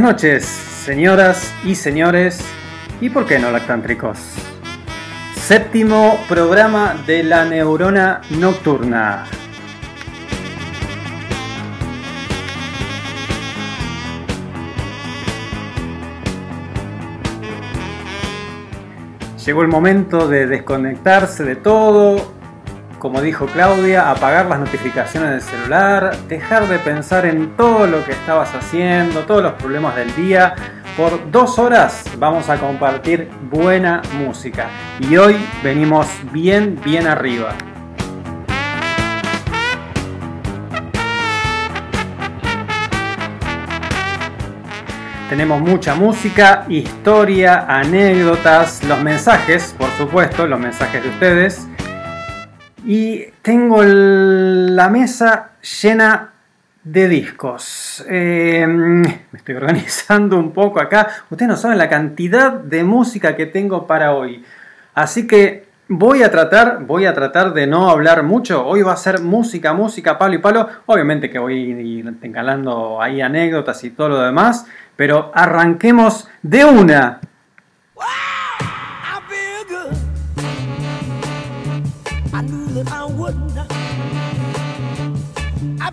Buenas noches, señoras y señores, y por qué no lactántricos. Séptimo programa de la neurona nocturna. Llegó el momento de desconectarse de todo, como dijo Claudia, apagar las notificaciones del celular, dejar de pensar en todo lo que estabas haciendo, todos los problemas del día. Por dos horas vamos a compartir buena música y hoy venimos bien, bien arriba. Tenemos mucha música, historia, anécdotas, los mensajes, por supuesto, los mensajes de ustedes y tengo la mesa llena de discos. Eh, me estoy organizando un poco acá. Ustedes no saben la cantidad de música que tengo para hoy. Así que voy a tratar, voy a tratar de no hablar mucho. Hoy va a ser música, música, palo y palo. Obviamente que voy a ir encalando ahí anécdotas y todo lo demás. Pero arranquemos de una.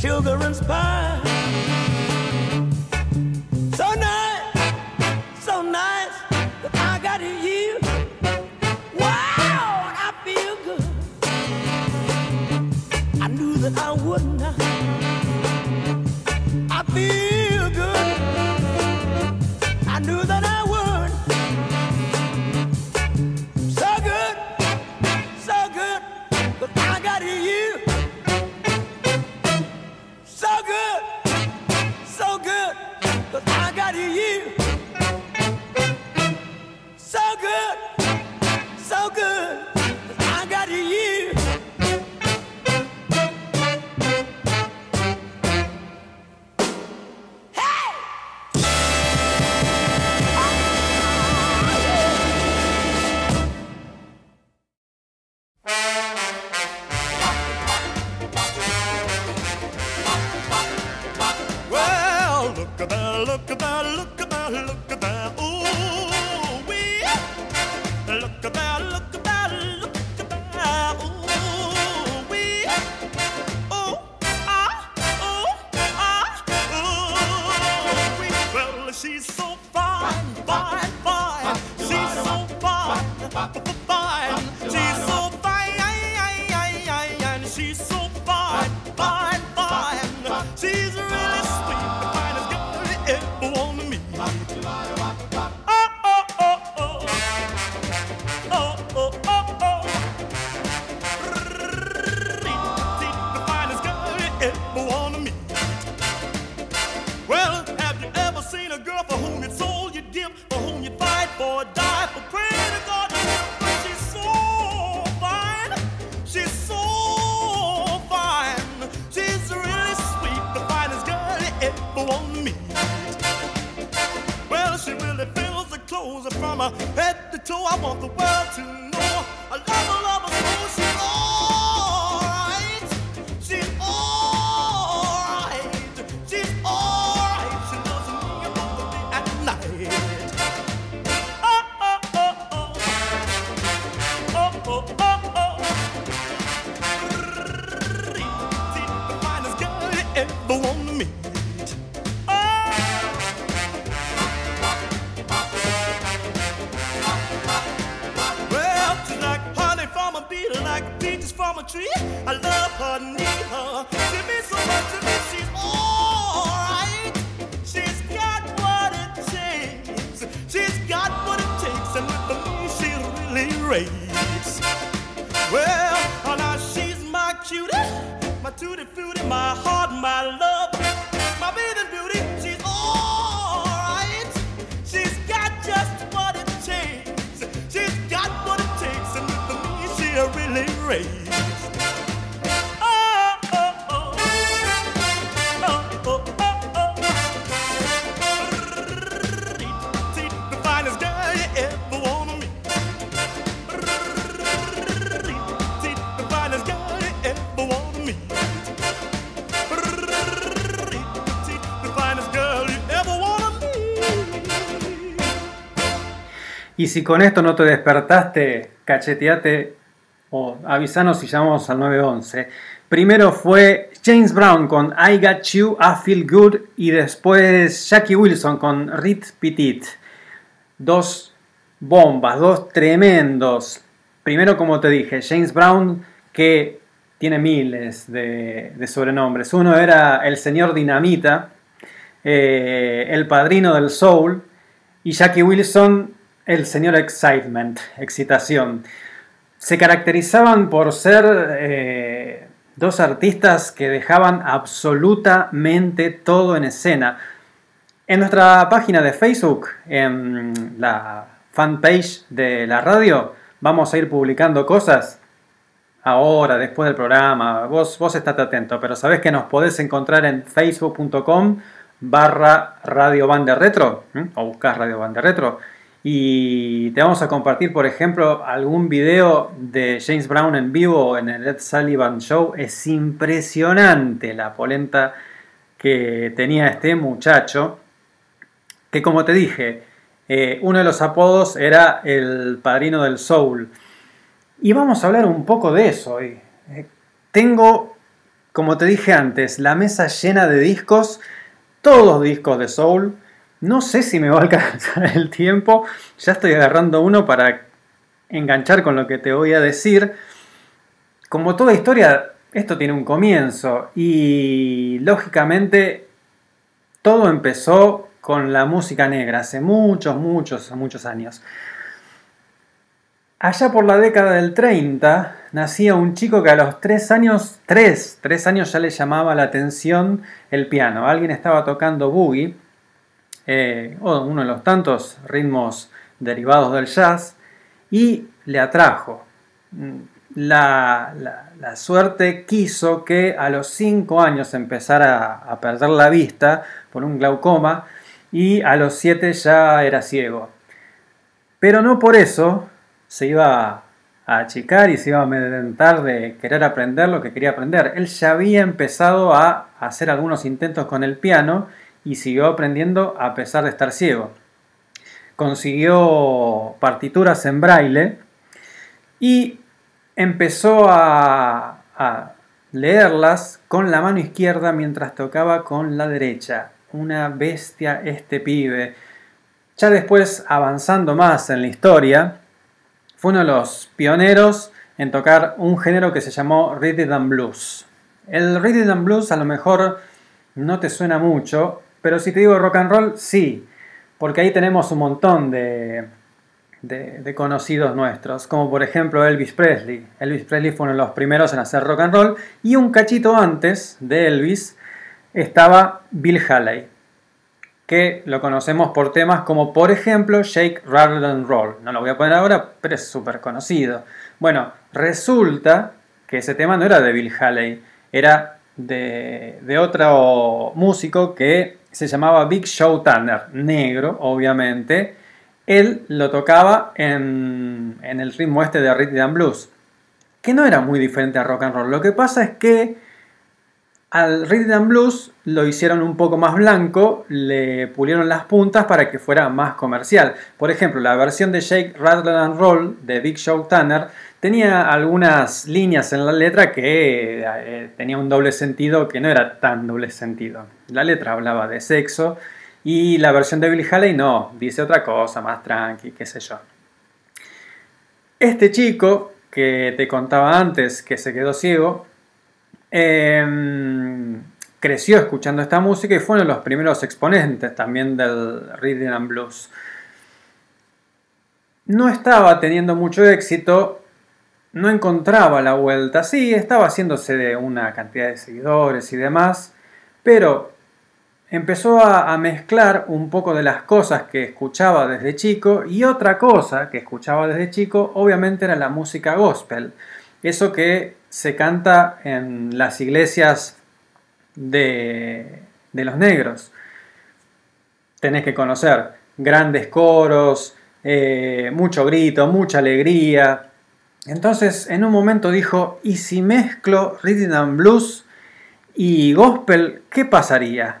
Sugar and Well, she really fills the clothes from her head to toe. I want the world to si con esto no te despertaste, cacheteate o avisanos si llamamos al 911. Primero fue James Brown con I Got You, I Feel Good y después Jackie Wilson con Rit Petit. Dos bombas, dos tremendos. Primero, como te dije, James Brown que tiene miles de, de sobrenombres. Uno era el señor Dinamita, eh, el padrino del soul y Jackie Wilson el señor Excitement, excitación. Se caracterizaban por ser eh, dos artistas que dejaban absolutamente todo en escena. En nuestra página de Facebook, en la fanpage de la radio, vamos a ir publicando cosas ahora, después del programa. Vos, vos estate atento, pero sabés que nos podés encontrar en facebook.com barra Radio Bande Retro, o buscás Radio Bande Retro, y te vamos a compartir, por ejemplo, algún video de James Brown en vivo en el Ed Sullivan Show. Es impresionante la polenta que tenía este muchacho, que como te dije, eh, uno de los apodos era el padrino del soul. Y vamos a hablar un poco de eso hoy. Eh, tengo como te dije antes, la mesa llena de discos, todos discos de soul. No sé si me va a alcanzar el tiempo, ya estoy agarrando uno para enganchar con lo que te voy a decir. Como toda historia, esto tiene un comienzo y lógicamente todo empezó con la música negra hace muchos, muchos, muchos años. Allá por la década del 30 nacía un chico que a los 3 años, 3, 3 años ya le llamaba la atención el piano. Alguien estaba tocando boogie, eh, o uno de los tantos ritmos derivados del jazz, y le atrajo. La, la- suerte quiso que a los 5 años empezara a perder la vista por un glaucoma y a los 7 ya era ciego. Pero no por eso se iba a achicar y se iba a amedrentar de querer aprender lo que quería aprender. Él ya había empezado a hacer algunos intentos con el piano y siguió aprendiendo a pesar de estar ciego. Consiguió partituras en braille y empezó a, leerlas con la mano izquierda mientras tocaba con la derecha. Una bestia este pibe. Ya después, avanzando más en la historia, fue uno de los pioneros en tocar un género que se llamó Rhythm and Blues. El Rhythm and Blues a lo mejor no te suena mucho, pero si te digo rock and roll, sí, porque ahí tenemos un montón de, de, conocidos nuestros, como por ejemplo Elvis Presley. Elvis Presley fue uno de los primeros en hacer rock and roll y un cachito antes de Elvis estaba Bill Haley que lo conocemos por temas como por ejemplo Shake Rather Than Roll. No lo voy a poner ahora, pero es súper conocido. Bueno, resulta que ese tema no era de Bill Haley, era de, de otro músico que se llamaba Big Show Tanner, negro, obviamente. Él lo tocaba en, en el ritmo este de Rhythm and Blues, que no era muy diferente a rock and roll. Lo que pasa es que al Rhythm and Blues lo hicieron un poco más blanco, le pulieron las puntas para que fuera más comercial. Por ejemplo, la versión de Shake, Rattle and Roll de Big Show Tanner tenía algunas líneas en la letra que eh, tenía un doble sentido que no era tan doble sentido. La letra hablaba de sexo y la versión de Billy Haley no, dice otra cosa, más tranqui, qué sé yo. Este chico que te contaba antes que se quedó ciego, eh, creció escuchando esta música y fue uno de los primeros exponentes también del Rhythm and Blues. No estaba teniendo mucho éxito, no encontraba la vuelta, sí, estaba haciéndose de una cantidad de seguidores y demás, pero empezó a, mezclar un poco de las cosas que escuchaba desde chico y otra cosa que escuchaba desde chico obviamente era la música gospel. Eso que se canta en las iglesias de, de los negros. Tenés que conocer grandes coros, eh, mucho grito, mucha alegría. Entonces en un momento dijo, ¿y si mezclo rhythm and blues y gospel, qué pasaría?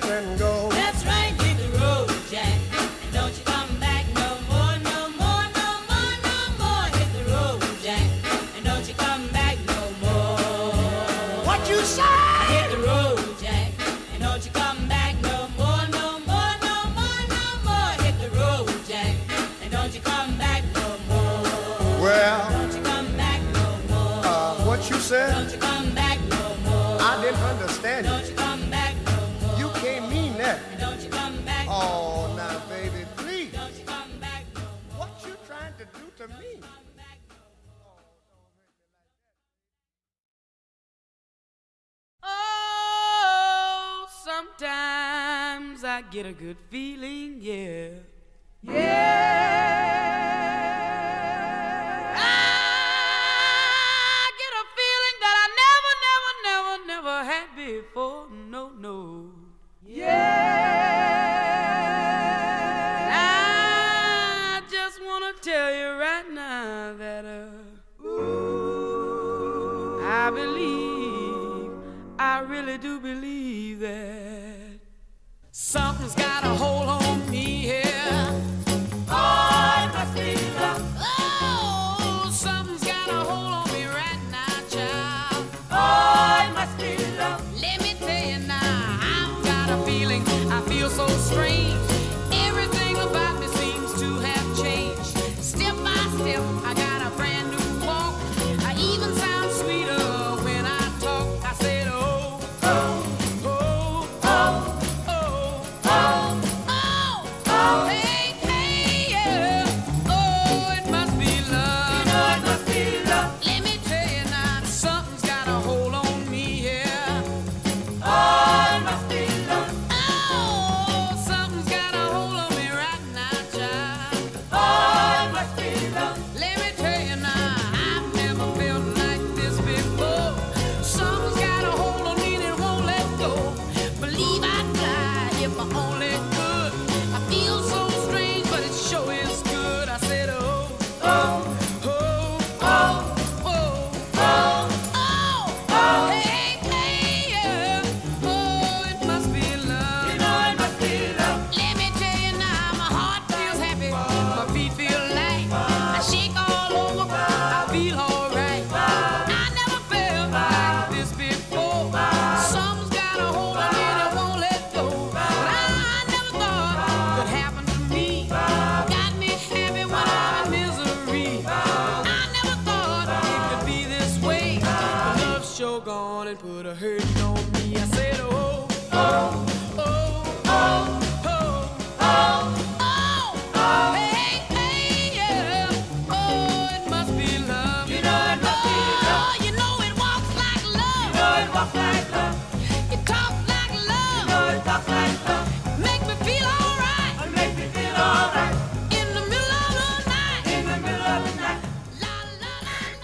get a good feeling,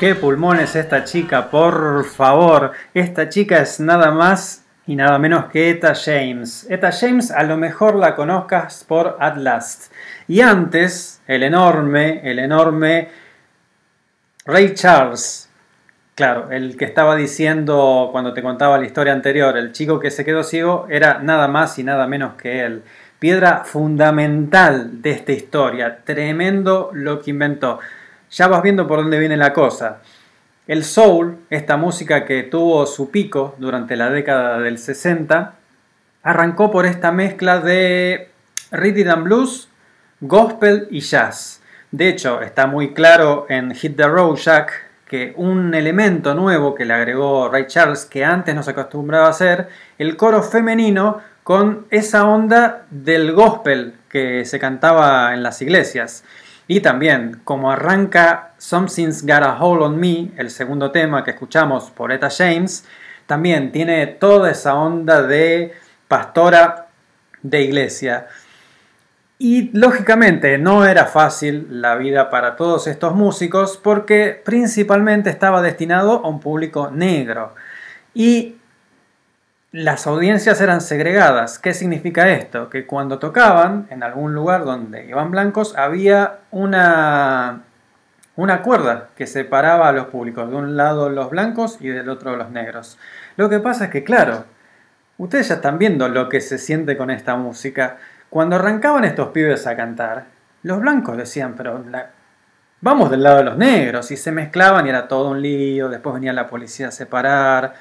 ¿Qué pulmones esta chica? Por favor, esta chica es nada más y nada menos que Eta James. Eta James a lo mejor la conozcas por At Last. Y antes, el enorme, el enorme Ray Charles. Claro, el que estaba diciendo cuando te contaba la historia anterior, el chico que se quedó ciego, era nada más y nada menos que él. Piedra fundamental de esta historia. Tremendo lo que inventó. Ya vas viendo por dónde viene la cosa. El soul, esta música que tuvo su pico durante la década del 60, arrancó por esta mezcla de rhythm and blues, gospel y jazz. De hecho, está muy claro en Hit the Road Jack que un elemento nuevo que le agregó Ray Charles que antes no se acostumbraba a hacer, el coro femenino con esa onda del gospel que se cantaba en las iglesias. Y también, como arranca Something's Got a Hold on Me, el segundo tema que escuchamos por Eta James, también tiene toda esa onda de pastora de iglesia. Y lógicamente no era fácil la vida para todos estos músicos porque principalmente estaba destinado a un público negro. Y las audiencias eran segregadas. ¿Qué significa esto? Que cuando tocaban en algún lugar donde iban blancos había una, una cuerda que separaba a los públicos. De un lado los blancos y del otro los negros. Lo que pasa es que, claro, ustedes ya están viendo lo que se siente con esta música. Cuando arrancaban estos pibes a cantar, los blancos decían, pero vamos del lado de los negros. Y se mezclaban y era todo un lío. Después venía la policía a separar.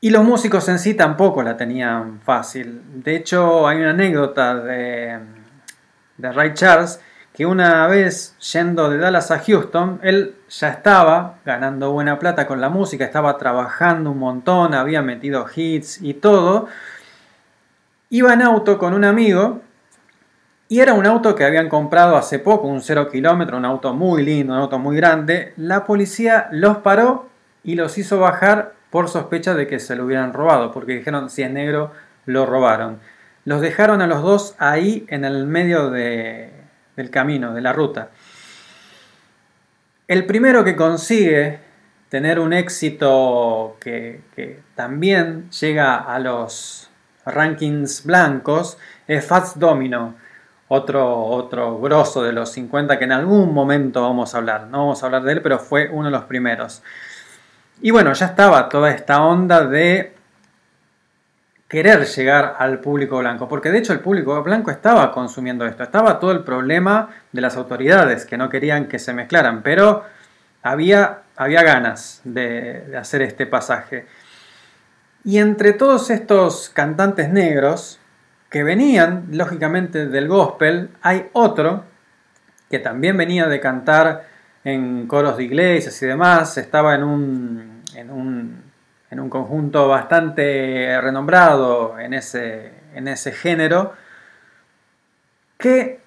Y los músicos en sí tampoco la tenían fácil. De hecho, hay una anécdota de, de Ray Charles que una vez yendo de Dallas a Houston, él ya estaba ganando buena plata con la música, estaba trabajando un montón, había metido hits y todo. Iba en auto con un amigo y era un auto que habían comprado hace poco, un cero kilómetro, un auto muy lindo, un auto muy grande. La policía los paró y los hizo bajar por sospecha de que se lo hubieran robado, porque dijeron si es negro lo robaron. Los dejaron a los dos ahí en el medio de- del camino, de la ruta. El primero que consigue tener un éxito que, también llega a los rankings blancos es Fats Domino, otro, otro grosso de los 50 que en algún momento vamos a hablar. No vamos a hablar de él, pero fue uno de los primeros. Y bueno, ya estaba toda esta onda de querer llegar al público blanco, porque de hecho el público blanco estaba consumiendo esto, estaba todo el problema de las autoridades que no querían que se mezclaran, pero había, había ganas de, de hacer este pasaje. Y entre todos estos cantantes negros que venían, lógicamente, del gospel, hay otro que también venía de cantar en coros de iglesias y demás, estaba en un, en un, en un conjunto bastante renombrado en ese, en ese género, que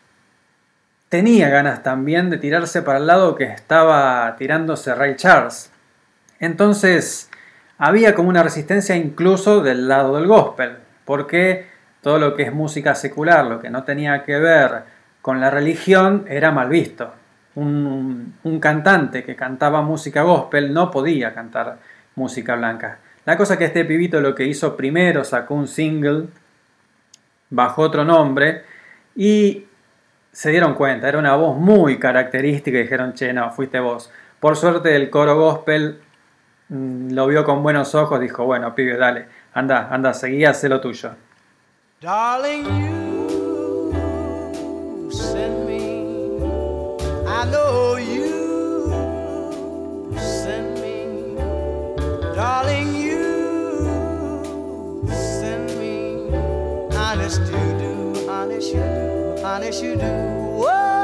tenía ganas también de tirarse para el lado que estaba tirándose Ray Charles. Entonces había como una resistencia incluso del lado del gospel, porque todo lo que es música secular, lo que no tenía que ver con la religión, era mal visto. Un, cantante que cantaba música gospel no podía cantar música blanca. La cosa que este pibito lo que hizo primero sacó un single bajo otro nombre y se dieron cuenta, era una voz muy característica dijeron, che, no, fuiste vos. Por suerte el coro gospel mm, lo vio con buenos ojos, dijo, bueno, pibe, dale, anda, anda, seguí, haz lo tuyo. I know you send me. Darling, you send me. Honest you do, honest you do, honest you do. Whoa,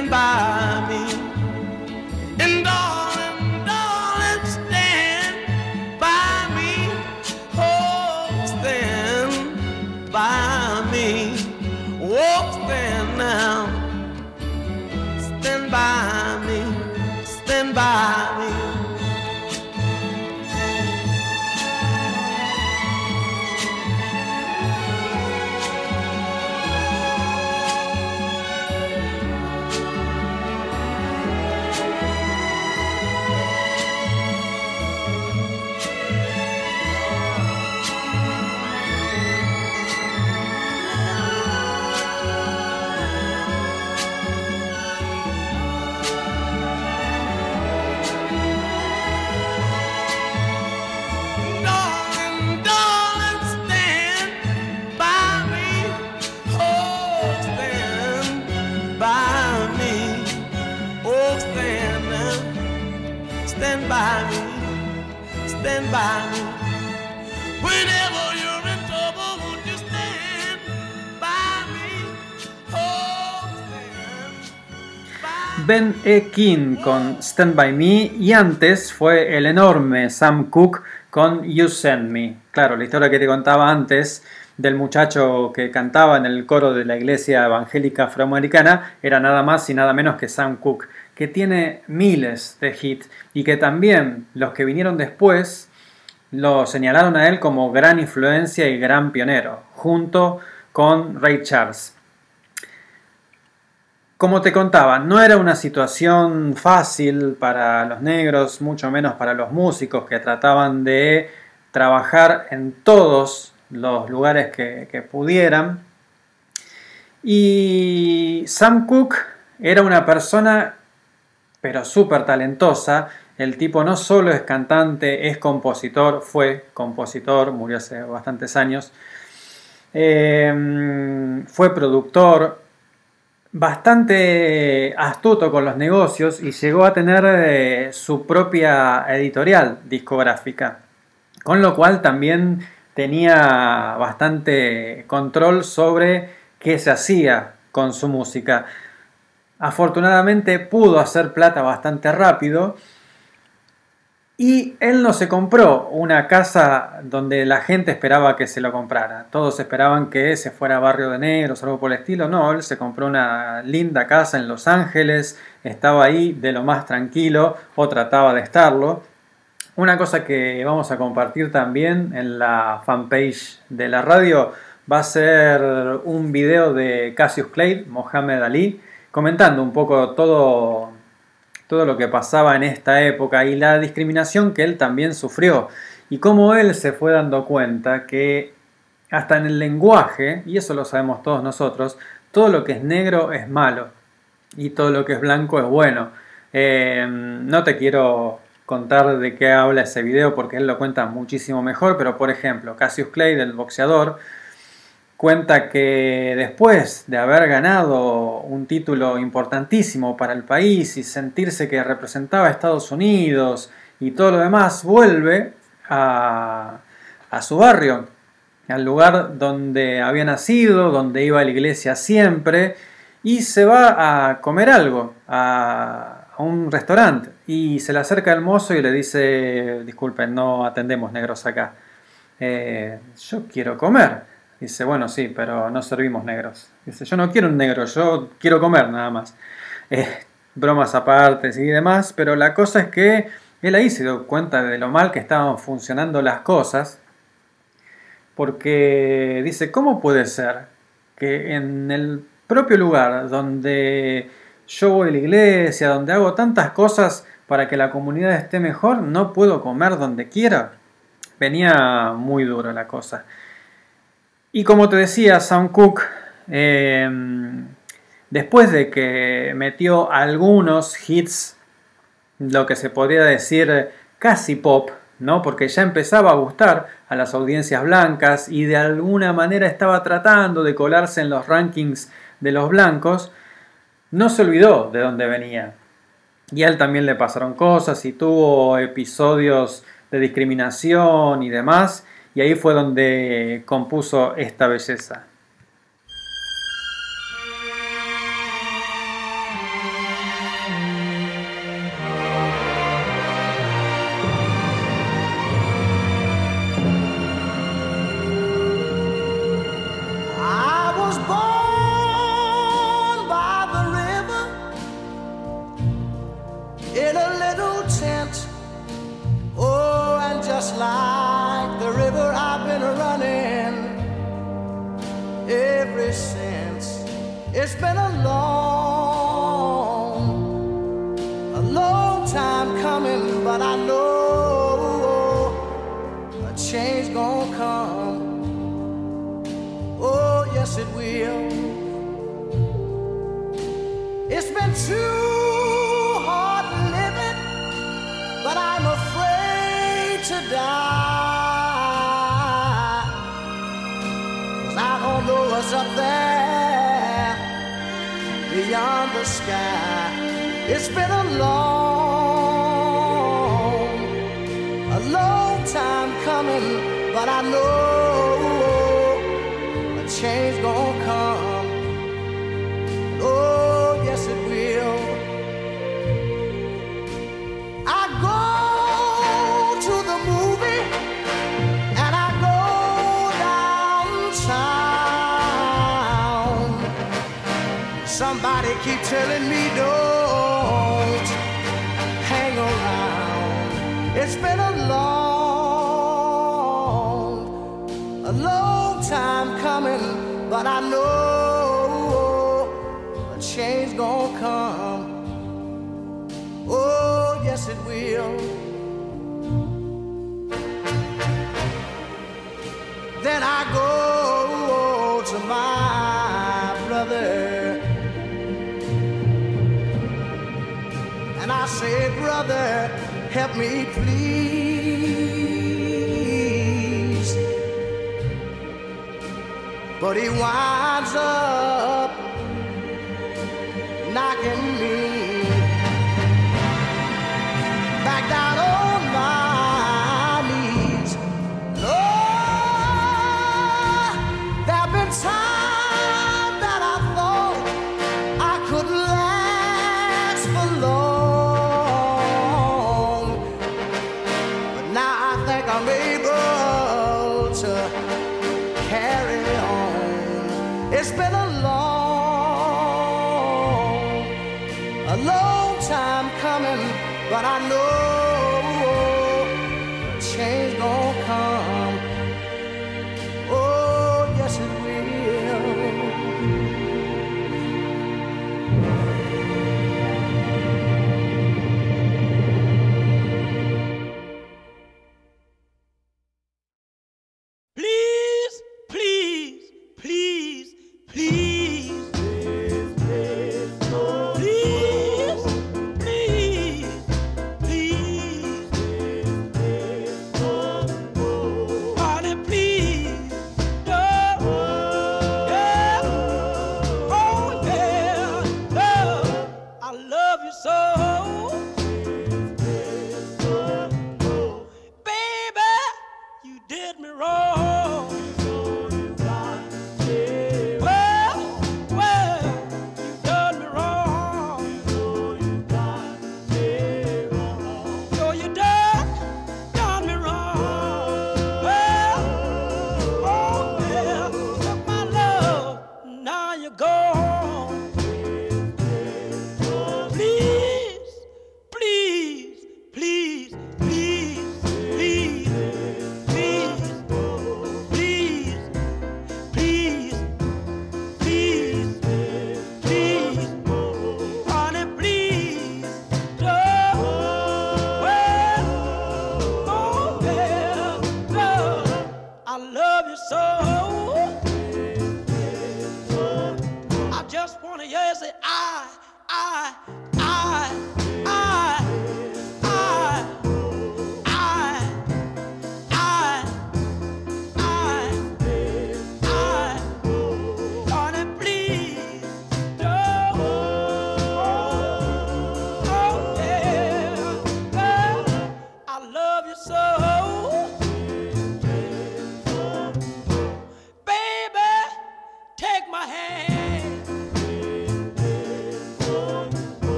stand by me. And darling, Ben E. King con Stand By Me y antes fue el enorme Sam Cooke con You Send Me. Claro, la historia que te contaba antes del muchacho que cantaba en el coro de la iglesia evangélica afroamericana era nada más y nada menos que Sam Cooke, que tiene miles de hits y que también los que vinieron después lo señalaron a él como gran influencia y gran pionero, junto con Ray Charles. Como te contaba, no era una situación fácil para los negros, mucho menos para los músicos que trataban de trabajar en todos los lugares que, pudieran. Y Sam Cooke era una persona, pero súper talentosa. El tipo no solo es cantante, es compositor, fue compositor, murió hace bastantes años. Eh, fue productor, bastante astuto con los negocios y llegó a tener eh, su propia editorial discográfica, con lo cual también tenía bastante control sobre qué se hacía con su música. Afortunadamente pudo hacer plata bastante rápido y él no se compró una casa donde la gente esperaba que se lo comprara. Todos esperaban que se fuera Barrio de Negros algo por el estilo. No, él se compró una linda casa en Los Ángeles, estaba ahí de lo más tranquilo o trataba de estarlo. Una cosa que vamos a compartir también en la fanpage de la radio va a ser un video de Cassius Clay, Mohamed Ali, comentando un poco todo todo lo que pasaba en esta época y la discriminación que él también sufrió y cómo él se fue dando cuenta que hasta en el lenguaje, y eso lo sabemos todos nosotros, todo lo que es negro es malo y todo lo que es blanco es bueno. Eh, no te quiero contar de qué habla ese video porque él lo cuenta muchísimo mejor, pero por ejemplo, Cassius Clay, del boxeador, cuenta que después de haber ganado un título importantísimo para el país y sentirse que representaba a Estados Unidos y todo lo demás, vuelve a, a su barrio, al lugar donde había nacido, donde iba a la iglesia siempre, y se va a comer algo a, a un restaurante. Y se le acerca el mozo y le dice, disculpen, no atendemos negros acá. "Eh, yo quiero comer. Dice, bueno, sí, pero no servimos negros. Dice, yo no quiero un negro, yo quiero comer nada más. Eh, bromas aparte y demás, pero la cosa es que él ahí se dio cuenta de lo mal que estaban funcionando las cosas, porque dice, ¿cómo puede ser que en el propio lugar donde yo voy a la iglesia, donde hago tantas cosas para que la comunidad esté mejor, no puedo comer donde quiera? Venía muy duro la cosa. Y como te decía, Sam Cooke, eh, después de que metió algunos hits, lo que se podría decir casi pop, ¿no? Porque ya empezaba a gustar a las audiencias blancas y de alguna manera estaba tratando de colarse en los rankings de los blancos, no se olvidó de dónde venía. Y a él también le pasaron cosas y tuvo episodios de discriminación y demás, y ahí fue donde compuso esta belleza.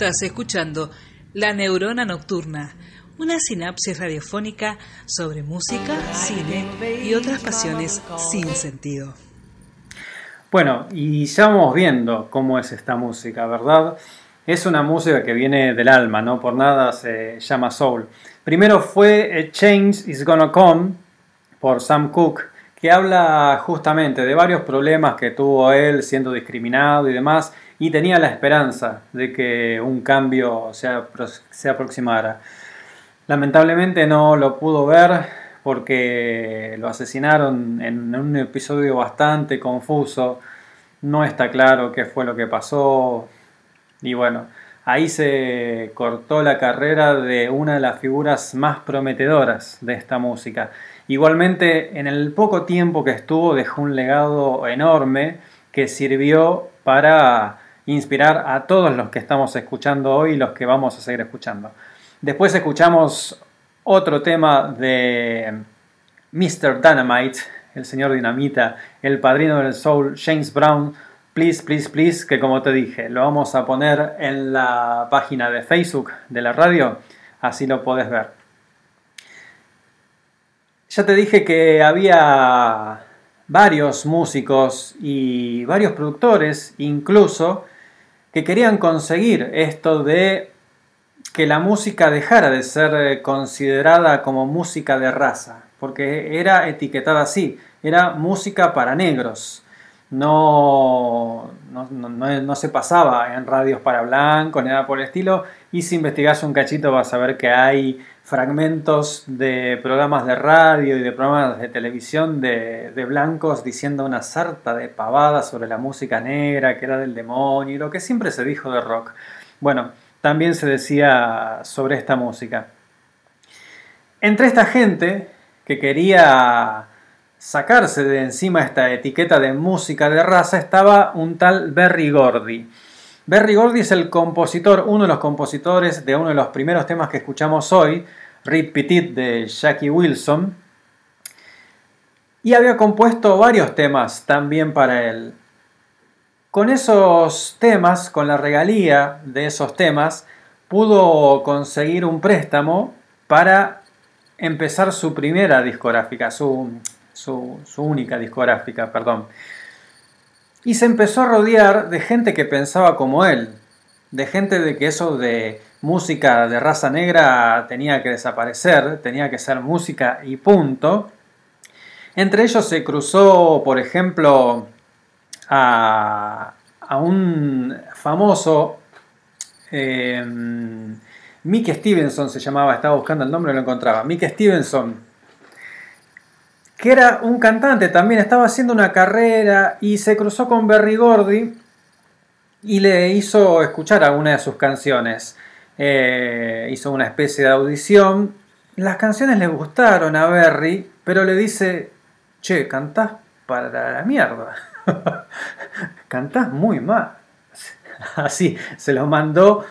Estás escuchando La Neurona Nocturna, una sinapsis radiofónica sobre música, cine y otras pasiones sin sentido. Bueno, y ya vamos viendo cómo es esta música, ¿verdad? Es una música que viene del alma, no por nada se llama soul. Primero fue A Change Is Gonna Come por Sam Cooke, que habla justamente de varios problemas que tuvo él siendo discriminado y demás, y tenía la esperanza de que un cambio se, se aproximara. Lamentablemente no lo pudo ver porque lo asesinaron en un episodio bastante confuso. No está claro qué fue lo que pasó. Y bueno, ahí se cortó la carrera de una de las figuras más prometedoras de esta música. Igualmente, en el poco tiempo que estuvo dejó un legado enorme que sirvió para inspirar a todos los que estamos escuchando hoy y los que vamos a seguir escuchando. Después escuchamos otro tema de Mr. Dynamite, el señor Dinamita, el padrino del soul, James Brown, Please, Please, Please, que como te dije, lo vamos a poner en la página de Facebook de la radio, así lo podés ver. Ya te dije que había varios músicos y varios productores incluso que querían conseguir esto de que la música dejara de ser eh, considerada como música de raza, porque era etiquetada así, era música para negros. No, no, no- se pasaba en radios para blancos ni nada por el estilo. Y si investigas un cachito vas a ver que hay fragmentos de programas de radio y de programas de televisión de, blancos diciendo una sarta de pavadas sobre la música negra, que era del demonio y lo que siempre se dijo de rock. Bueno, también se decía sobre esta música. Entre esta gente que quería sacarse de encima esta etiqueta de música de raza estaba un tal Berry Gordy. Berry Gordy es el compositor, uno de los compositores de uno de los primeros temas que escuchamos hoy, Rip Petit de Jackie Wilson, y había compuesto varios temas también para él. Con esos temas, con la regalía de esos temas, pudo conseguir un préstamo para empezar su primera discográfica, su, su única discográfica, perdón. Y se empezó a rodear de gente que pensaba como él, de gente de que eso de música de raza negra tenía que desaparecer, tenía que ser música y punto. Entre ellos se cruzó, por ejemplo, a, un famoso eh, Mick Stevenson se llamaba, estaba buscando el nombre y lo encontraba. Mick Stevenson, que era un cantante también, estaba haciendo una carrera y se cruzó con Berry Gordy y le hizo escuchar alguna de sus canciones. Eh, hizo una especie de audición. Las canciones le gustaron a Berry, pero le dice, che, cantás para la mierda. cantás muy mal. Así, se lo mandó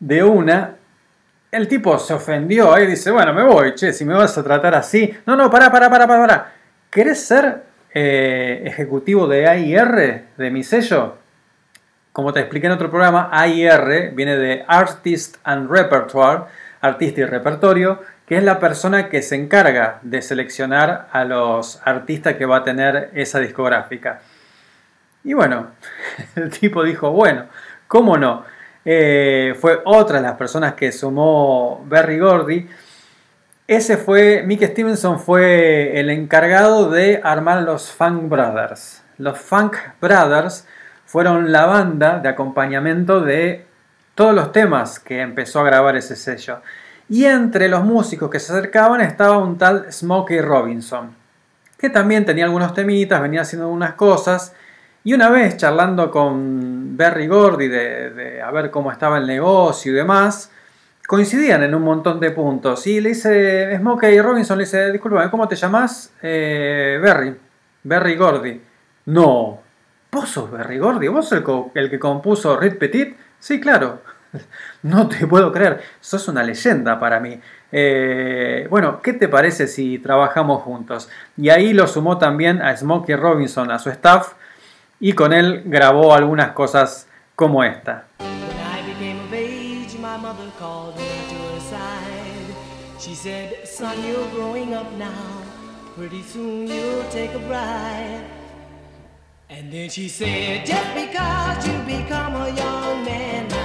de una. El tipo se ofendió ahí dice, bueno, me voy, che, si me vas a tratar así. No, no, pará, pará, pará, pará. ¿Querés ser eh, ejecutivo de AIR, de mi sello? Como te expliqué en otro programa, AIR viene de Artist and Repertoire, artista y repertorio, que es la persona que se encarga de seleccionar a los artistas que va a tener esa discográfica. Y bueno, el tipo dijo, bueno, ¿cómo no? Eh, fue otra de las personas que sumó Berry Gordy. Ese fue, Mick Stevenson fue el encargado de armar los Funk Brothers. Los Funk Brothers fueron la banda de acompañamiento de todos los temas que empezó a grabar ese sello. Y entre los músicos que se acercaban estaba un tal Smokey Robinson, que también tenía algunos temitas, venía haciendo unas cosas. Y una vez charlando con Berry Gordy de, a ver cómo estaba el negocio y demás, coincidían en un montón de puntos. Y le dice, Smokey Robinson le dice, disculpa, ¿cómo te llamas? Eh, Berry, Berry Gordy. No, ¿vos sos Berry Gordy? ¿Vos sos el que compuso Red Petit? Sí, claro. No te puedo creer, sos una leyenda para mí. Eh, bueno, ¿qué te parece si trabajamos juntos? Y ahí lo sumó también a Smokey Robinson, a su staff, y con él grabó algunas cosas como esta. Pretty soon you'll take a bride. And then she said, Just because you become a young man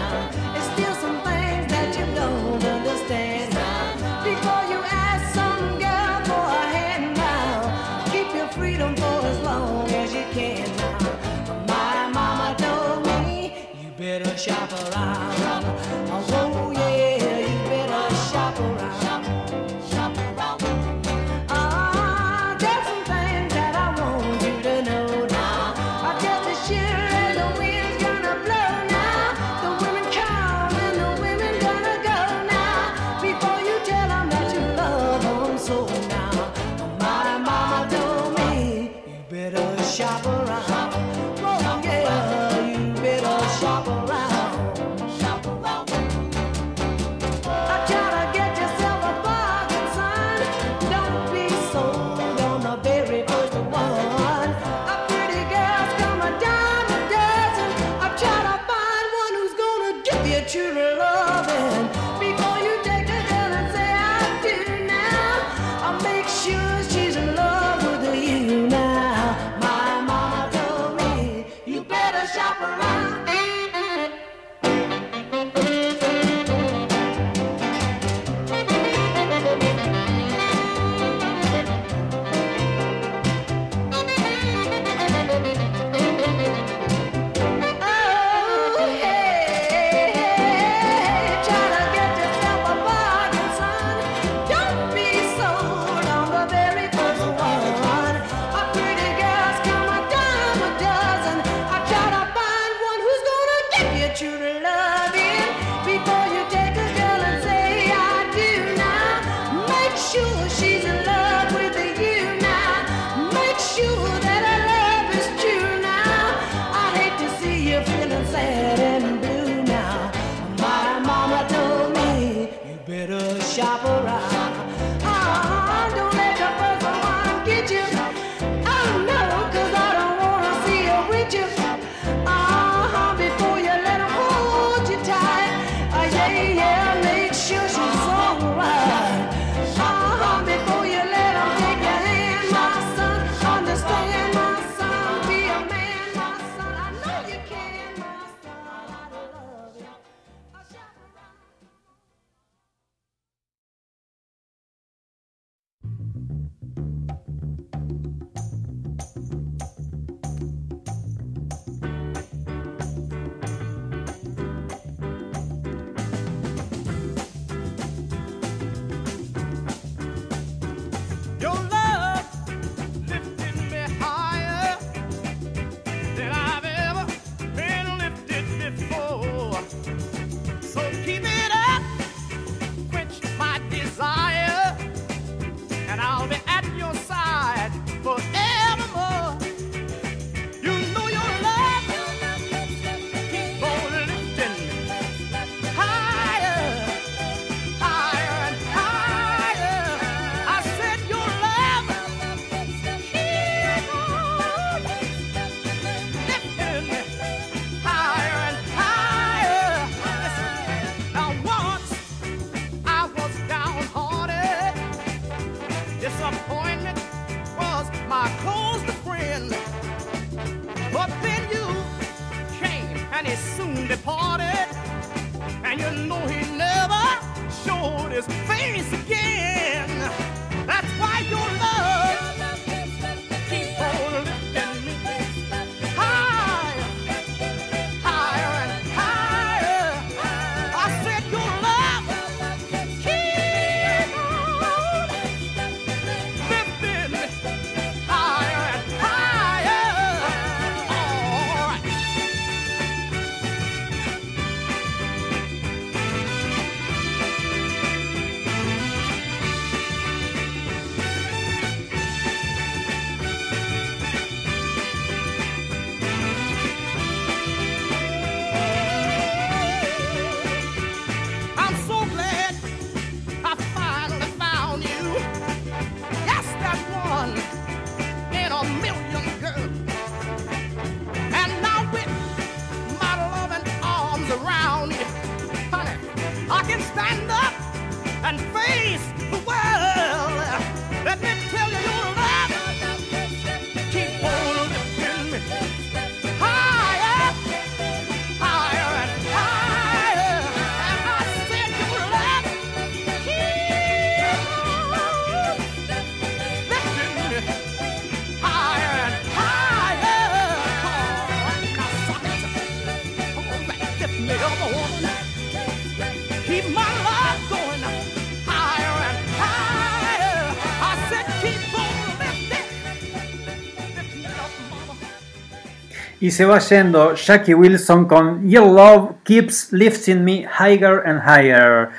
Y se va yendo Jackie Wilson con Your Love Keeps Lifting Me Higher and Higher.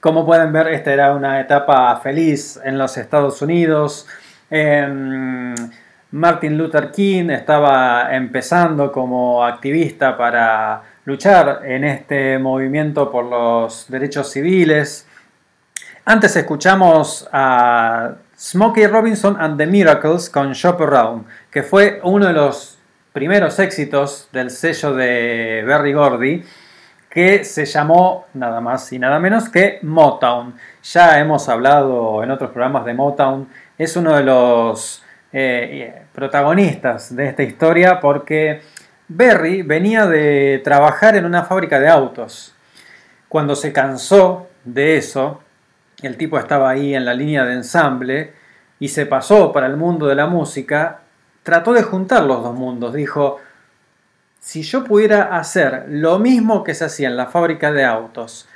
Como pueden ver, esta era una etapa feliz en los Estados Unidos. Em, Martin Luther King estaba empezando como activista para luchar en este movimiento por los derechos civiles. Antes escuchamos a Smokey Robinson and the Miracles con Shop Around, que fue uno de los primeros éxitos del sello de Berry Gordy, que se llamó nada más y nada menos que Motown. Ya hemos hablado en otros programas de Motown, es uno de los eh, protagonistas de esta historia porque Berry venía de trabajar en una fábrica de autos. Cuando se cansó de eso, el tipo estaba ahí en la línea de ensamble y se pasó para el mundo de la música, trató de juntar los dos mundos. Dijo, si yo pudiera hacer lo mismo que se hacía en la fábrica de autos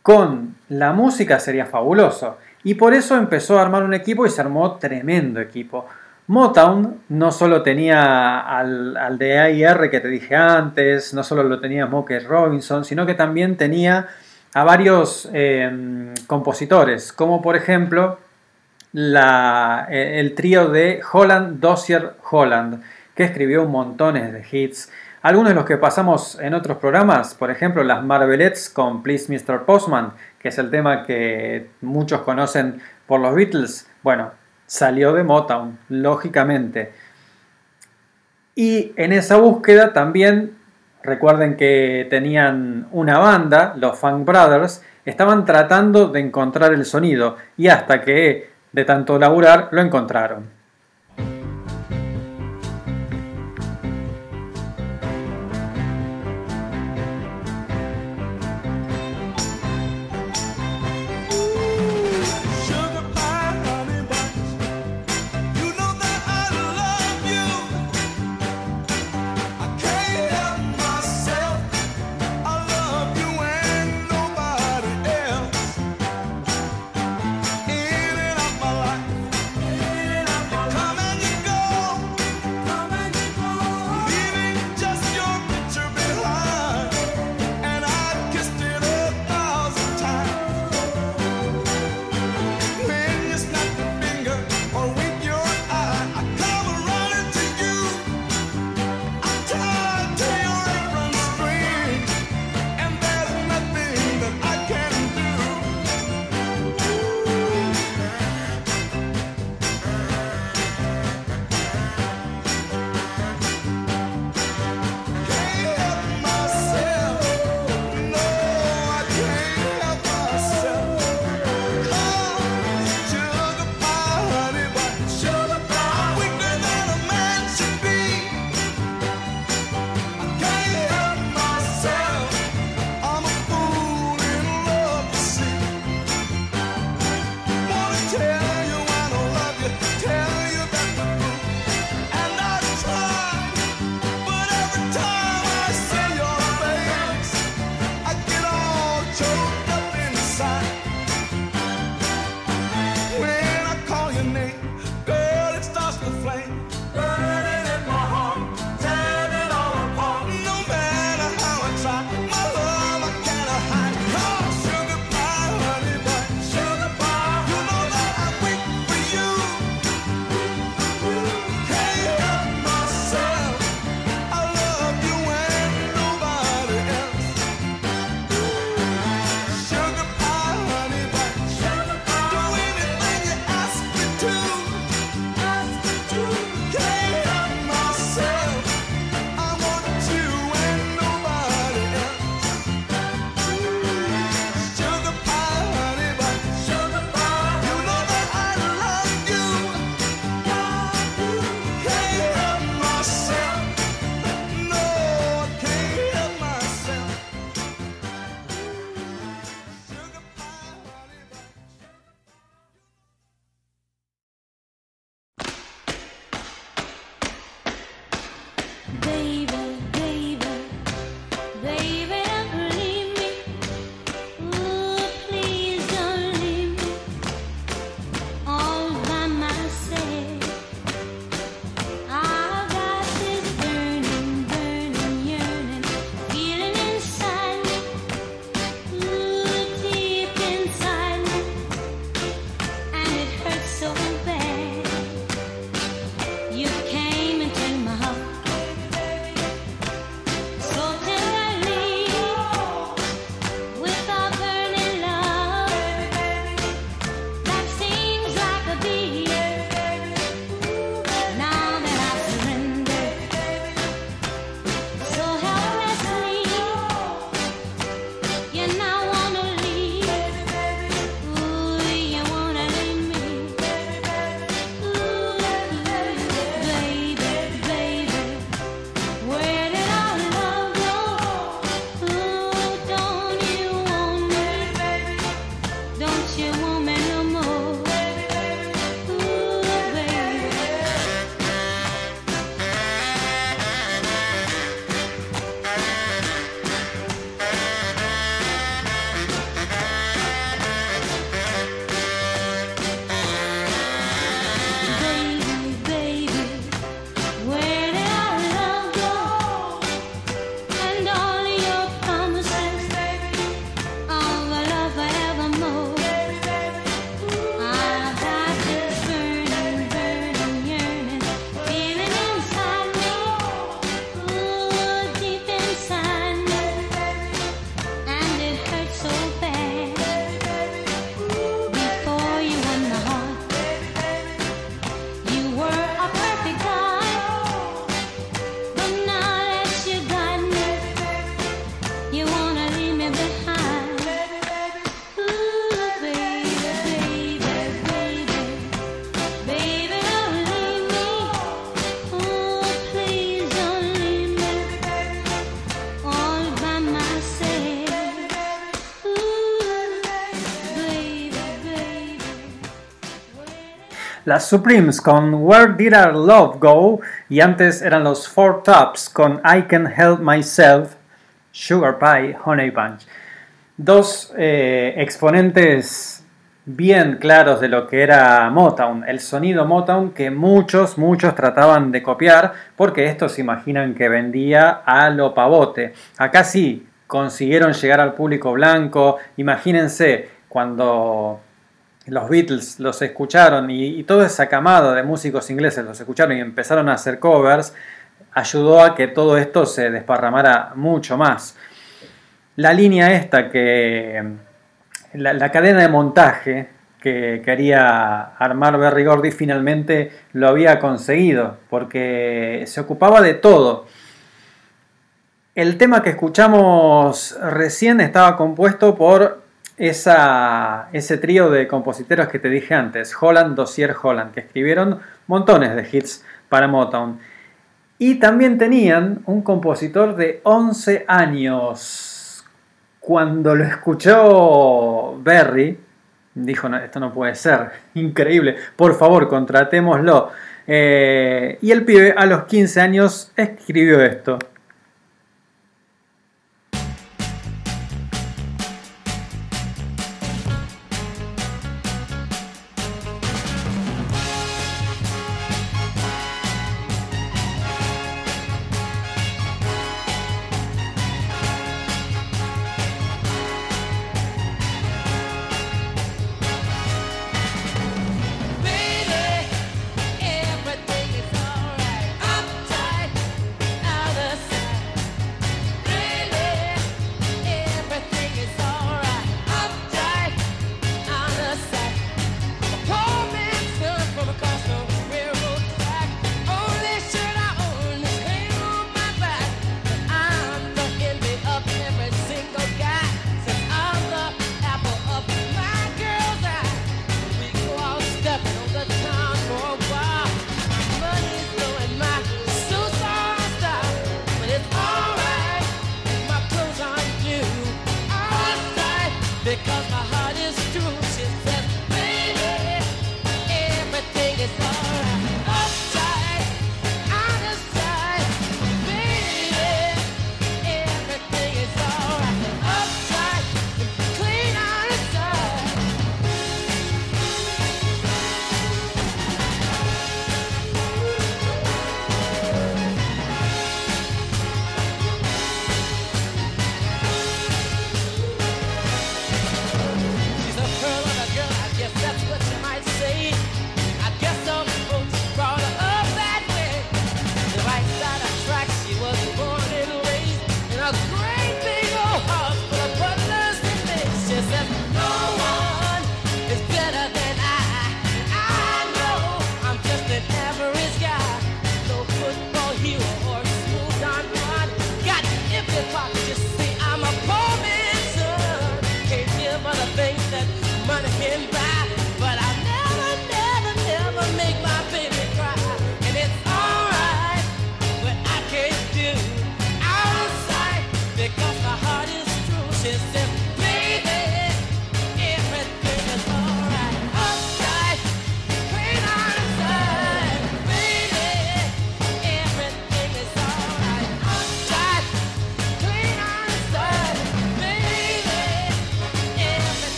con la música sería fabuloso. Y por eso empezó a armar un equipo y se armó tremendo equipo. Motown no solo tenía al, al de AIR que te dije antes, no solo lo tenía Smokey Robinson, sino que también tenía a varios eh, compositores, como por ejemplo eh, el trío de Holland Dossier Holland, que escribió montones de hits. Algunos de los que pasamos en otros programas, por ejemplo las Marvelettes con Please Mr. Postman, que es el tema que muchos conocen por los Beatles, bueno, salió de Motown, lógicamente. Y en esa búsqueda también, recuerden que tenían una banda, los Funk Brothers, estaban tratando de encontrar el sonido y hasta que de tanto laburar lo encontraron. Las Supremes con Where Did Our Love Go y antes eran los Four Tops con I Can Help Myself, Sugar Pie, Honey Punch. Dos eh, exponentes bien claros de lo que era Motown, el sonido Motown que muchos, muchos trataban de copiar porque estos se imaginan que vendía a lo pavote. Acá sí consiguieron llegar al público blanco, imagínense cuando los Beatles los escucharon y, toda esa camada de músicos ingleses los escucharon y empezaron a hacer covers, ayudó a que todo esto se desparramara mucho más. La línea esta que la, la cadena de montaje que quería armar Berry Gordy finalmente lo había conseguido, porque se ocupaba de todo. El tema que escuchamos recién estaba compuesto por esa, ese trío de compositores que te dije antes, Holland, Dossier, Holland, que escribieron montones de hits para Motown. Y también tenían un compositor de 11 años. Cuando lo escuchó Berry, dijo, esto no puede ser, increíble, por favor, contratémoslo. Eh, y el pibe a los 15 años escribió esto.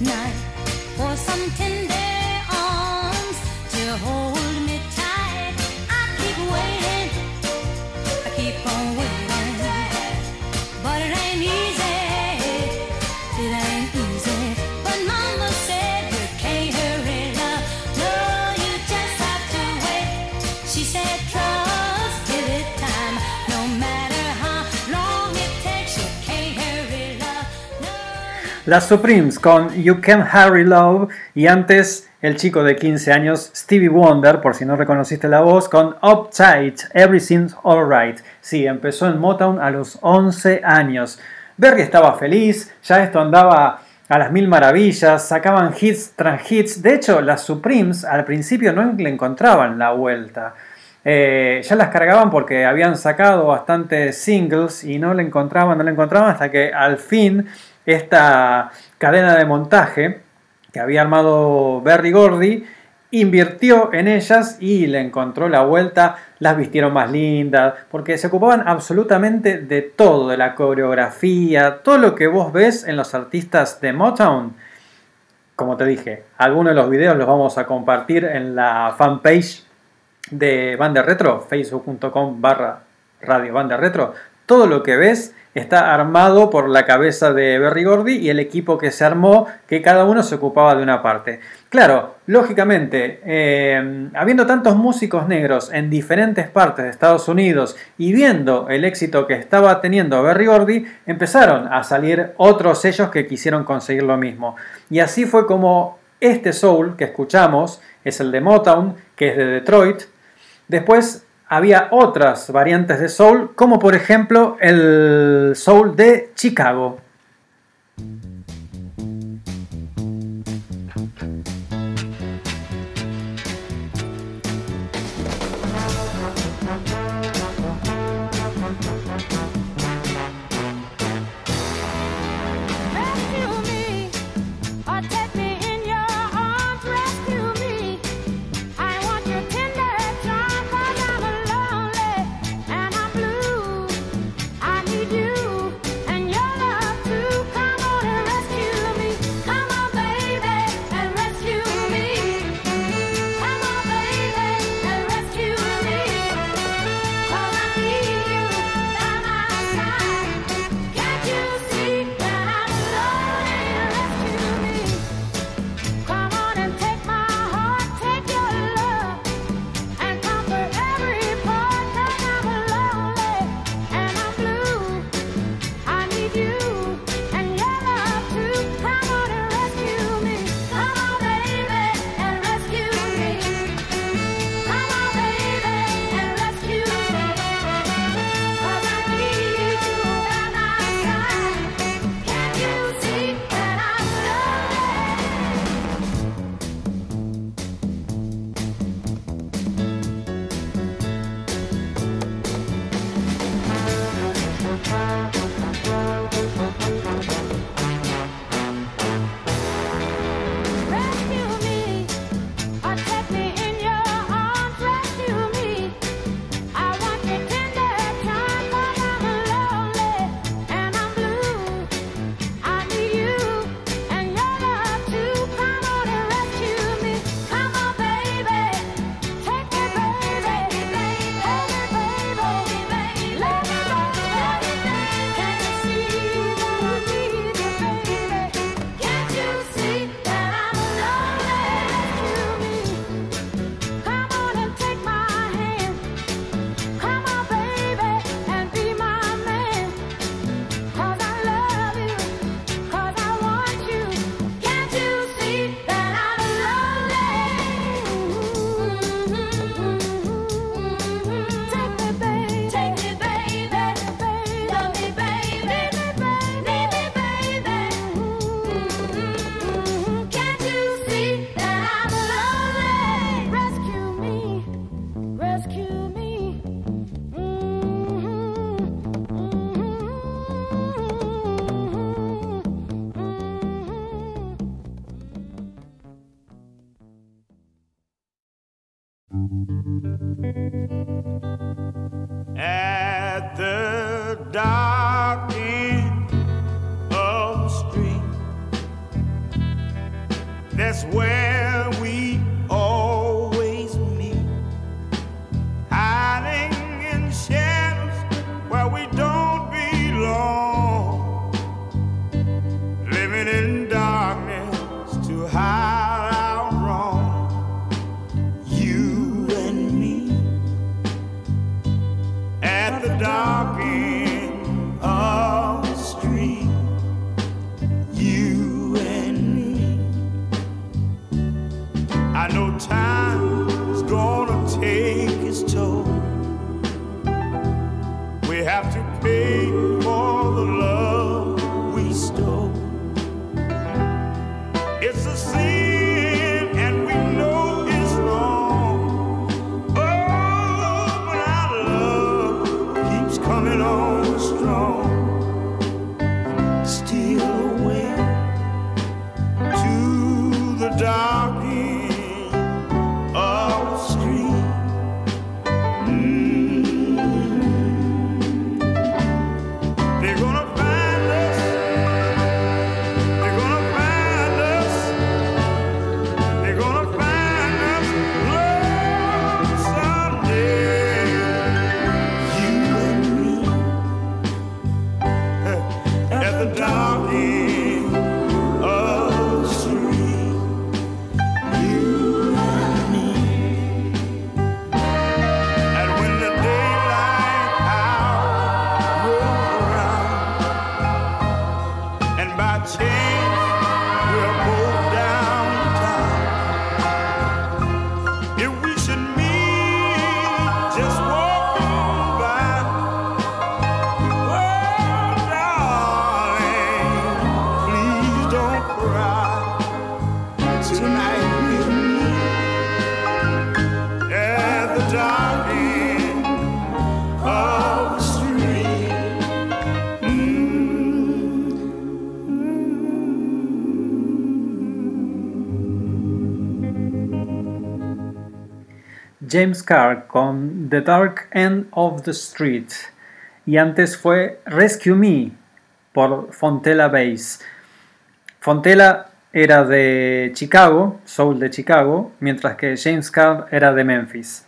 night. Las Supremes con You Can Hurry Love y antes el chico de 15 años Stevie Wonder, por si no reconociste la voz, con Uptight, Everything's Alright. Sí, empezó en Motown a los 11 años. Berry estaba feliz, ya esto andaba a las mil maravillas, sacaban hits tras hits. De hecho, las Supremes al principio no le encontraban la vuelta. Eh, ya las cargaban porque habían sacado bastantes singles y no le encontraban, no le encontraban hasta que al fin esta cadena de montaje que había armado Berry Gordy invirtió en ellas y le encontró la vuelta, las vistieron más lindas, porque se ocupaban absolutamente de todo, de la coreografía, todo lo que vos ves en los artistas de Motown. Como te dije, algunos de los videos los vamos a compartir en la fanpage de Banda Retro, facebook.com barra radio Banda Retro. Todo lo que ves está armado por la cabeza de Berry Gordy y el equipo que se armó, que cada uno se ocupaba de una parte. Claro, lógicamente, eh, habiendo tantos músicos negros en diferentes partes de Estados Unidos y viendo el éxito que estaba teniendo Berry Gordy, empezaron a salir otros sellos que quisieron conseguir lo mismo. Y así fue como este soul que escuchamos es el de Motown, que es de Detroit. Después había otras variantes de soul, como por ejemplo el soul de Chicago. James Carr con The Dark End of the Street. Y antes fue Rescue Me por Fontella Bass. Fontella era de Chicago, Soul de Chicago, mientras que James Carr era de Memphis.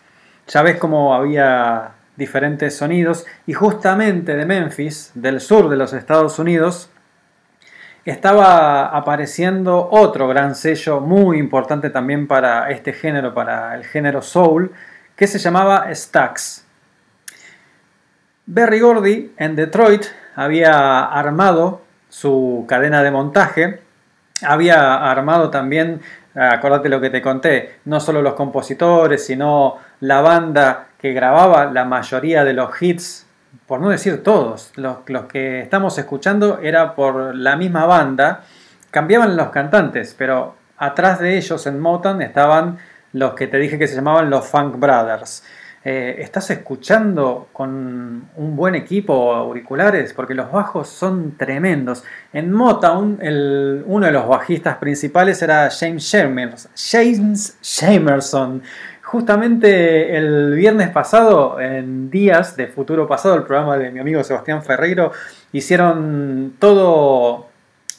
Ya ves cómo había diferentes sonidos y justamente de Memphis, del sur de los Estados Unidos, estaba apareciendo otro gran sello muy importante también para este género, para el género soul, que se llamaba Stax. Berry Gordy en Detroit había armado su cadena de montaje, había armado también, acordate lo que te conté, no solo los compositores, sino la banda que grababa la mayoría de los hits por no decir todos, los, los, que estamos escuchando era por la misma banda, cambiaban los cantantes, pero atrás de ellos en Motown estaban los que te dije que se llamaban los Funk Brothers. Eh, ¿Estás escuchando con un buen equipo auriculares? Porque los bajos son tremendos. En Motown, el, uno de los bajistas principales era James Shamerson. James Shamerson Justamente el viernes pasado, en Días de Futuro Pasado, el programa de mi amigo Sebastián Ferreiro, hicieron todo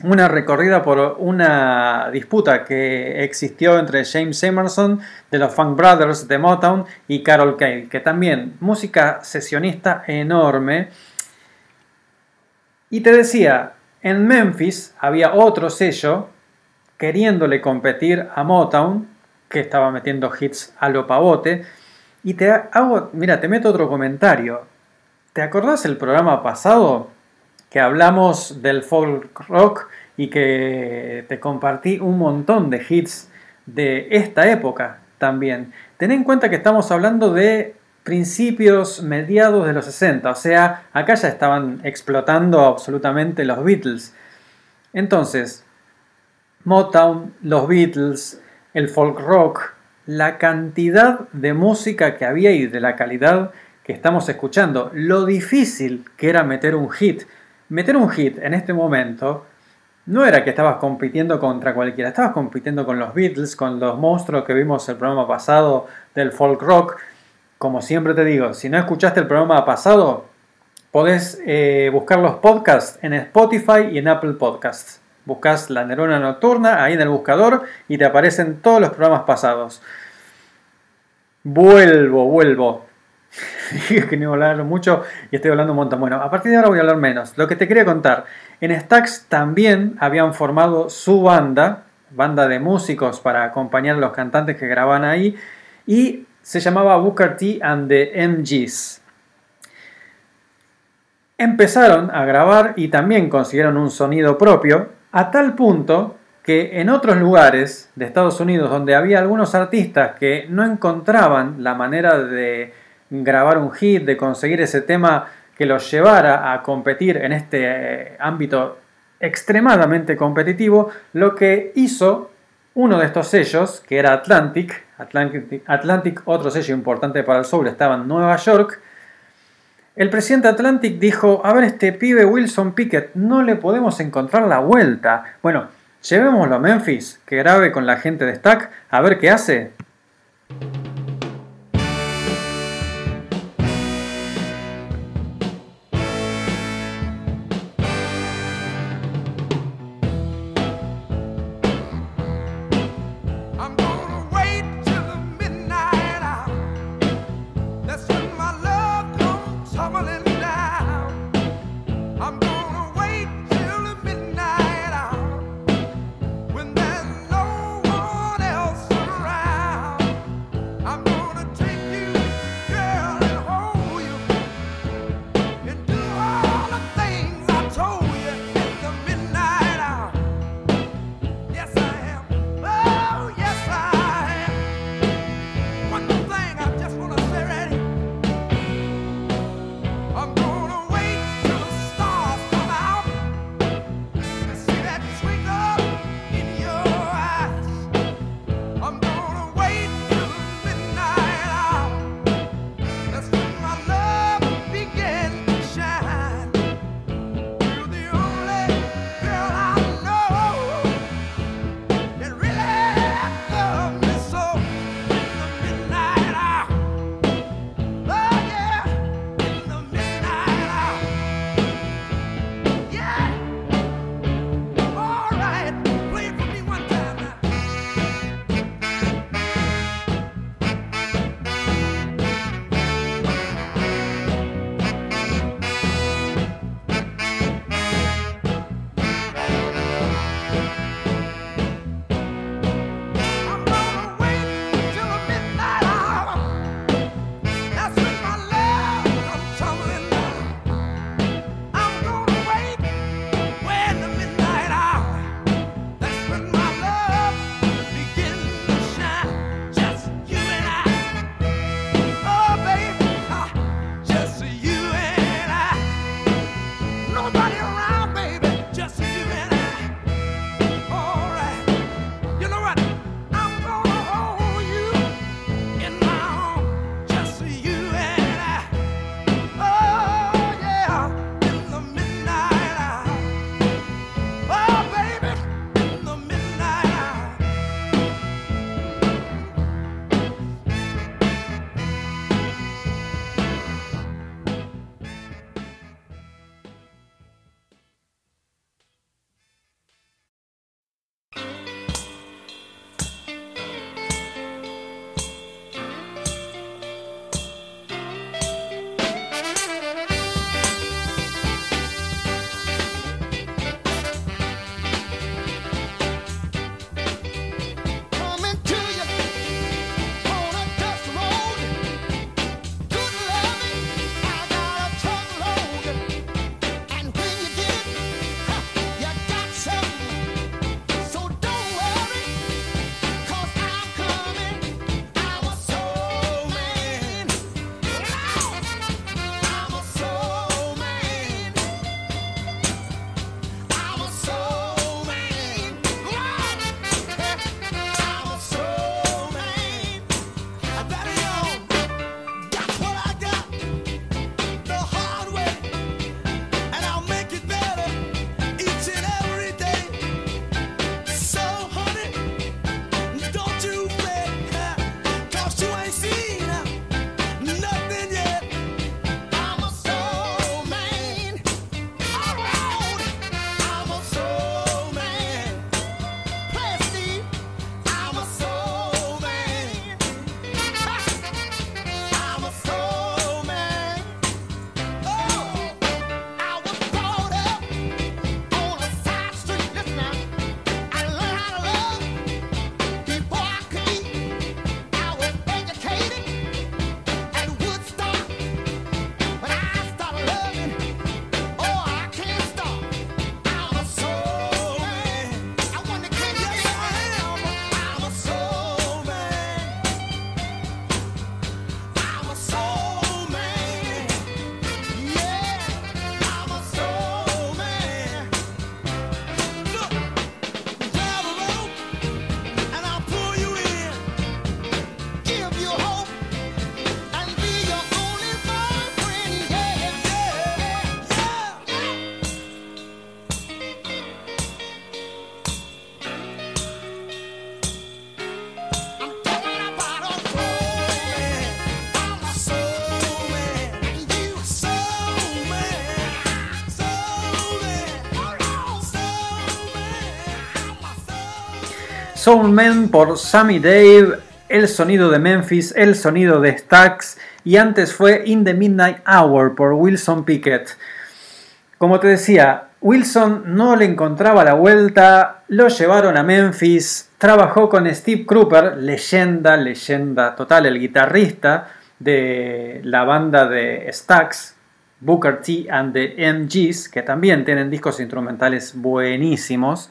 una recorrida por una disputa que existió entre James Emerson de los Funk Brothers de Motown y Carol Kay, que también música sesionista enorme. Y te decía, en Memphis había otro sello queriéndole competir a Motown que estaba metiendo hits a lo pavote. Y te hago, mira, te meto otro comentario. ¿Te acordás el programa pasado que hablamos del folk rock y que te compartí un montón de hits de esta época también? Ten en cuenta que estamos hablando de principios, mediados de los 60, o sea, acá ya estaban explotando absolutamente los Beatles. Entonces, Motown, los Beatles, el folk rock, la cantidad de música que había y de la calidad que estamos escuchando, lo difícil que era meter un hit. Meter un hit en este momento no era que estabas compitiendo contra cualquiera, estabas compitiendo con los Beatles, con los monstruos que vimos el programa pasado del folk rock. Como siempre te digo, si no escuchaste el programa pasado, podés eh, buscar los podcasts en Spotify y en Apple Podcasts. Buscas la neurona nocturna ahí en el buscador y te aparecen todos los programas pasados. Vuelvo, vuelvo. Dije que no iba a hablar mucho y estoy hablando un montón. Bueno, a partir de ahora voy a hablar menos. Lo que te quería contar. En Stax también habían formado su banda, banda de músicos para acompañar a los cantantes que grababan ahí. Y se llamaba Booker T and the MGs. Empezaron a grabar y también consiguieron un sonido propio a tal punto que en otros lugares de Estados Unidos donde había algunos artistas que no encontraban la manera de grabar un hit, de conseguir ese tema que los llevara a competir en este eh, ámbito extremadamente competitivo, lo que hizo uno de estos sellos, que era Atlantic, Atlantic, otro sello importante para el soul, estaba en Nueva York, el presidente Atlantic dijo, a ver, este pibe Wilson Pickett, no le podemos encontrar la vuelta. Bueno, llevémoslo a Memphis, que grabe con la gente de Stack, a ver qué hace. Soul Man por Sammy Dave, el sonido de Memphis, el sonido de Stax y antes fue In the Midnight Hour por Wilson Pickett. Como te decía, Wilson no le encontraba la vuelta, lo llevaron a Memphis, trabajó con Steve Cropper, leyenda, leyenda total, el guitarrista de la banda de Stax, Booker T and the MGs, que también tienen discos instrumentales buenísimos.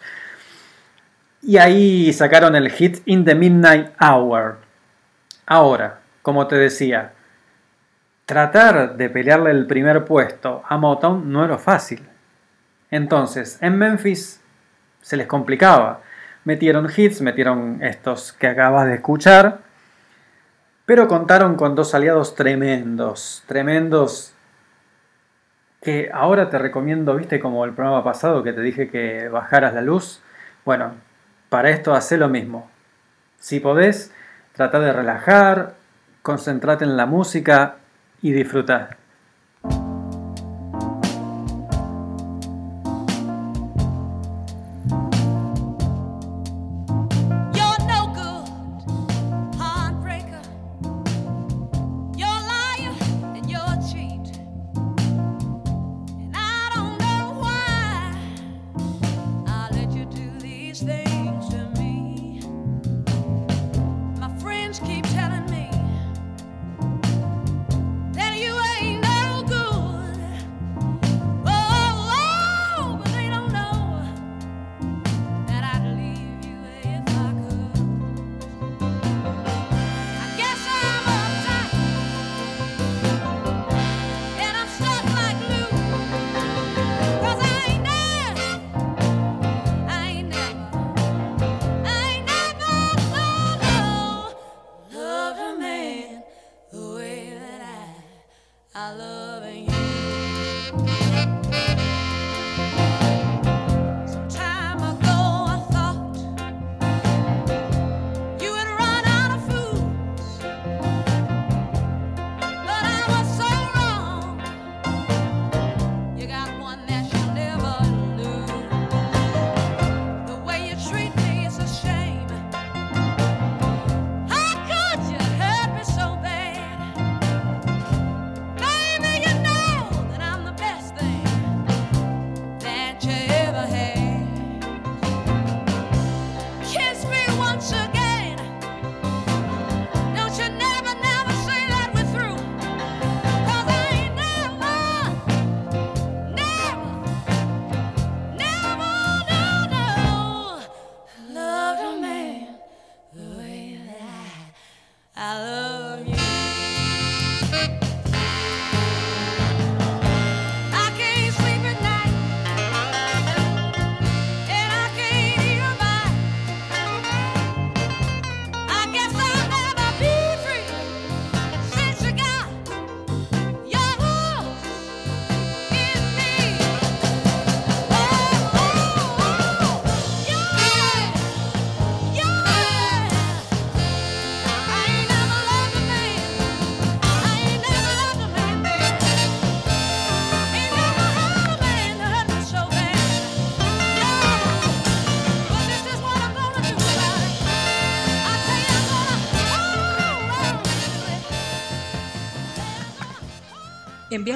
Y ahí sacaron el hit In the Midnight Hour. Ahora, como te decía, tratar de pelearle el primer puesto a Motown no era fácil. Entonces, en Memphis se les complicaba. Metieron hits, metieron estos que acabas de escuchar, pero contaron con dos aliados tremendos, tremendos que ahora te recomiendo, viste como el programa pasado que te dije que bajaras la luz. Bueno, para esto hace lo mismo. Si podés, trata de relajar, concentrate en la música y disfrutar.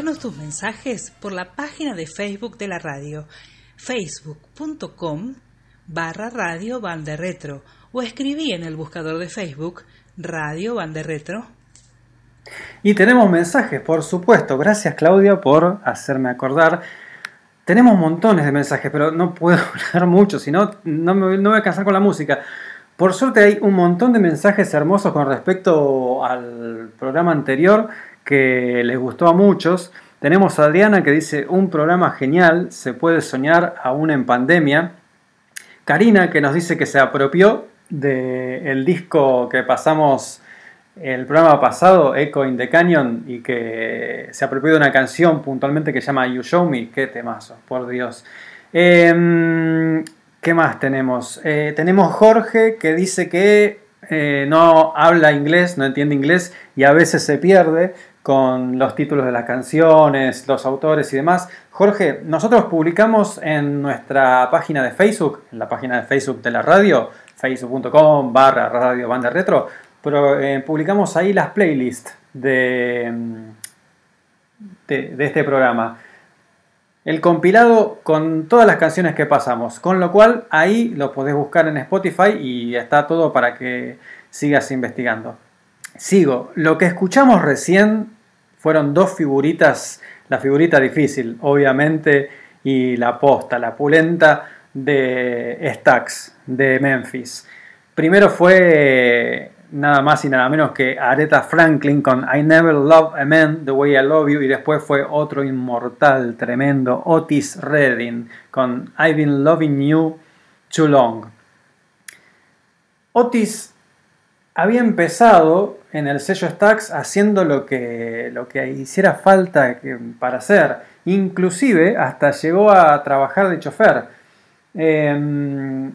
Tus mensajes por la página de Facebook de la radio, facebook.com barra radio Bande retro o escribí en el buscador de Facebook Radio Bande retro. Y tenemos mensajes, por supuesto. Gracias Claudia por hacerme acordar. Tenemos montones de mensajes, pero no puedo hablar mucho, si no, no me, no voy a cansar con la música. Por suerte hay un montón de mensajes hermosos con respecto al programa anterior que les gustó a muchos. Tenemos a Adriana que dice, un programa genial, se puede soñar aún en pandemia. Karina que nos dice que se apropió del disco que pasamos el programa pasado, Echo in the Canyon, y que se apropió de una canción puntualmente que se llama You Show Me. Qué temazo, por Dios. Em, ¿Qué más tenemos? Eh, tenemos Jorge que dice que eh, no habla inglés, no entiende inglés y a veces se pierde con los títulos de las canciones, los autores y demás. Jorge, nosotros publicamos en nuestra página de Facebook, en la página de Facebook de la radio, facebook.com barra radio banda retro, pero eh, publicamos ahí las playlists de, mm, de, de este programa. El compilado con todas las canciones que pasamos, con lo cual ahí lo podés buscar en Spotify y está todo para que sigas investigando. Sigo, lo que escuchamos recién fueron dos figuritas, la figurita difícil, obviamente, y la posta, la pulenta de Stax, de Memphis. Primero fue nada más y nada menos que Aretha Franklin con I Never Loved a Man the Way I Love You y después fue otro inmortal tremendo Otis Redding con I've Been Loving You Too Long. Otis había empezado en el sello Stax haciendo lo que, lo que hiciera falta para hacer. Inclusive hasta llegó a trabajar de chofer. Em,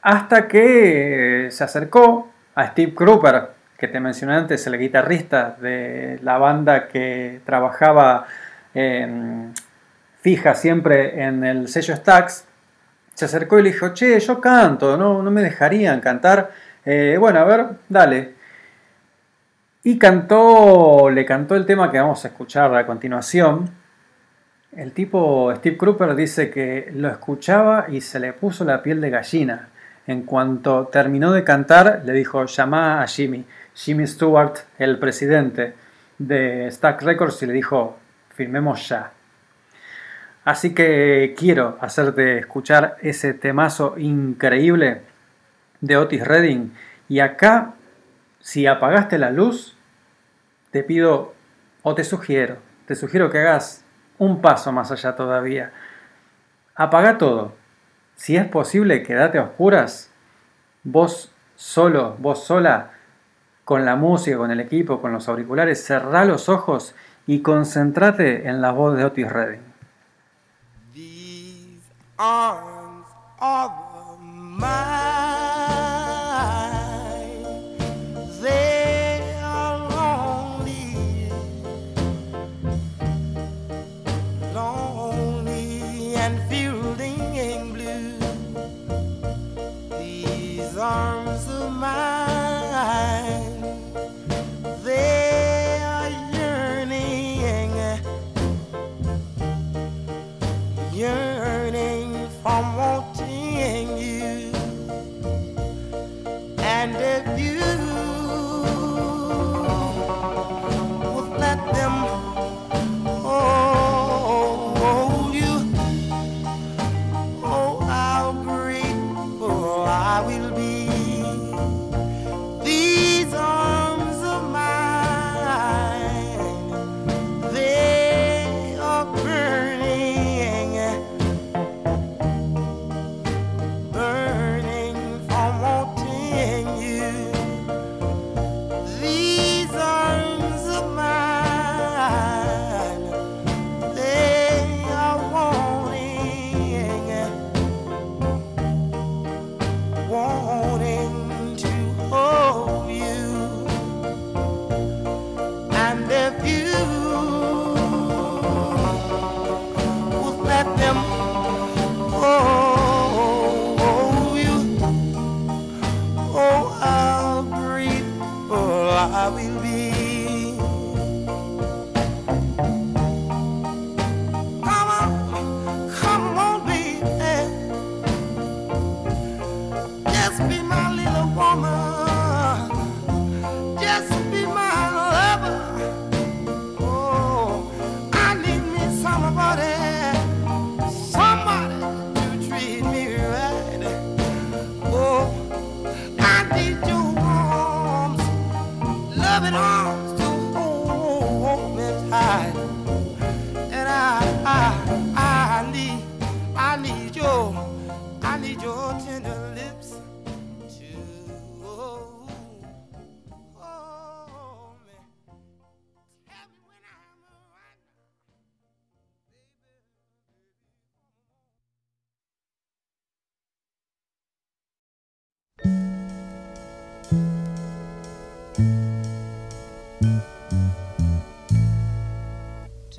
hasta que se acercó a Steve Cropper, que te mencioné antes, el guitarrista de la banda que trabajaba em, fija siempre en el sello Stax, se acercó y le dijo, che, yo canto, no me dejarían cantar. Eh, bueno, a ver, dale. Y cantó, le cantó el tema que vamos a escuchar a continuación. El tipo Steve Cropper dice que lo escuchaba y se le puso la piel de gallina. En cuanto terminó de cantar, le dijo, llama a Jimmy. Jimmy Stewart, el presidente de Stack Records, y le dijo, firmemos ya. Así que quiero hacerte escuchar ese temazo increíble de Otis Redding. Y acá, si apagaste la luz, te pido o te sugiero, te sugiero que hagas un paso más allá todavía. Apaga todo. Si es posible, quédate a oscuras. Vos solo, vos sola, con la música, con el equipo, con los auriculares, cerrá los ojos y concentrate en la voz de Otis Redding.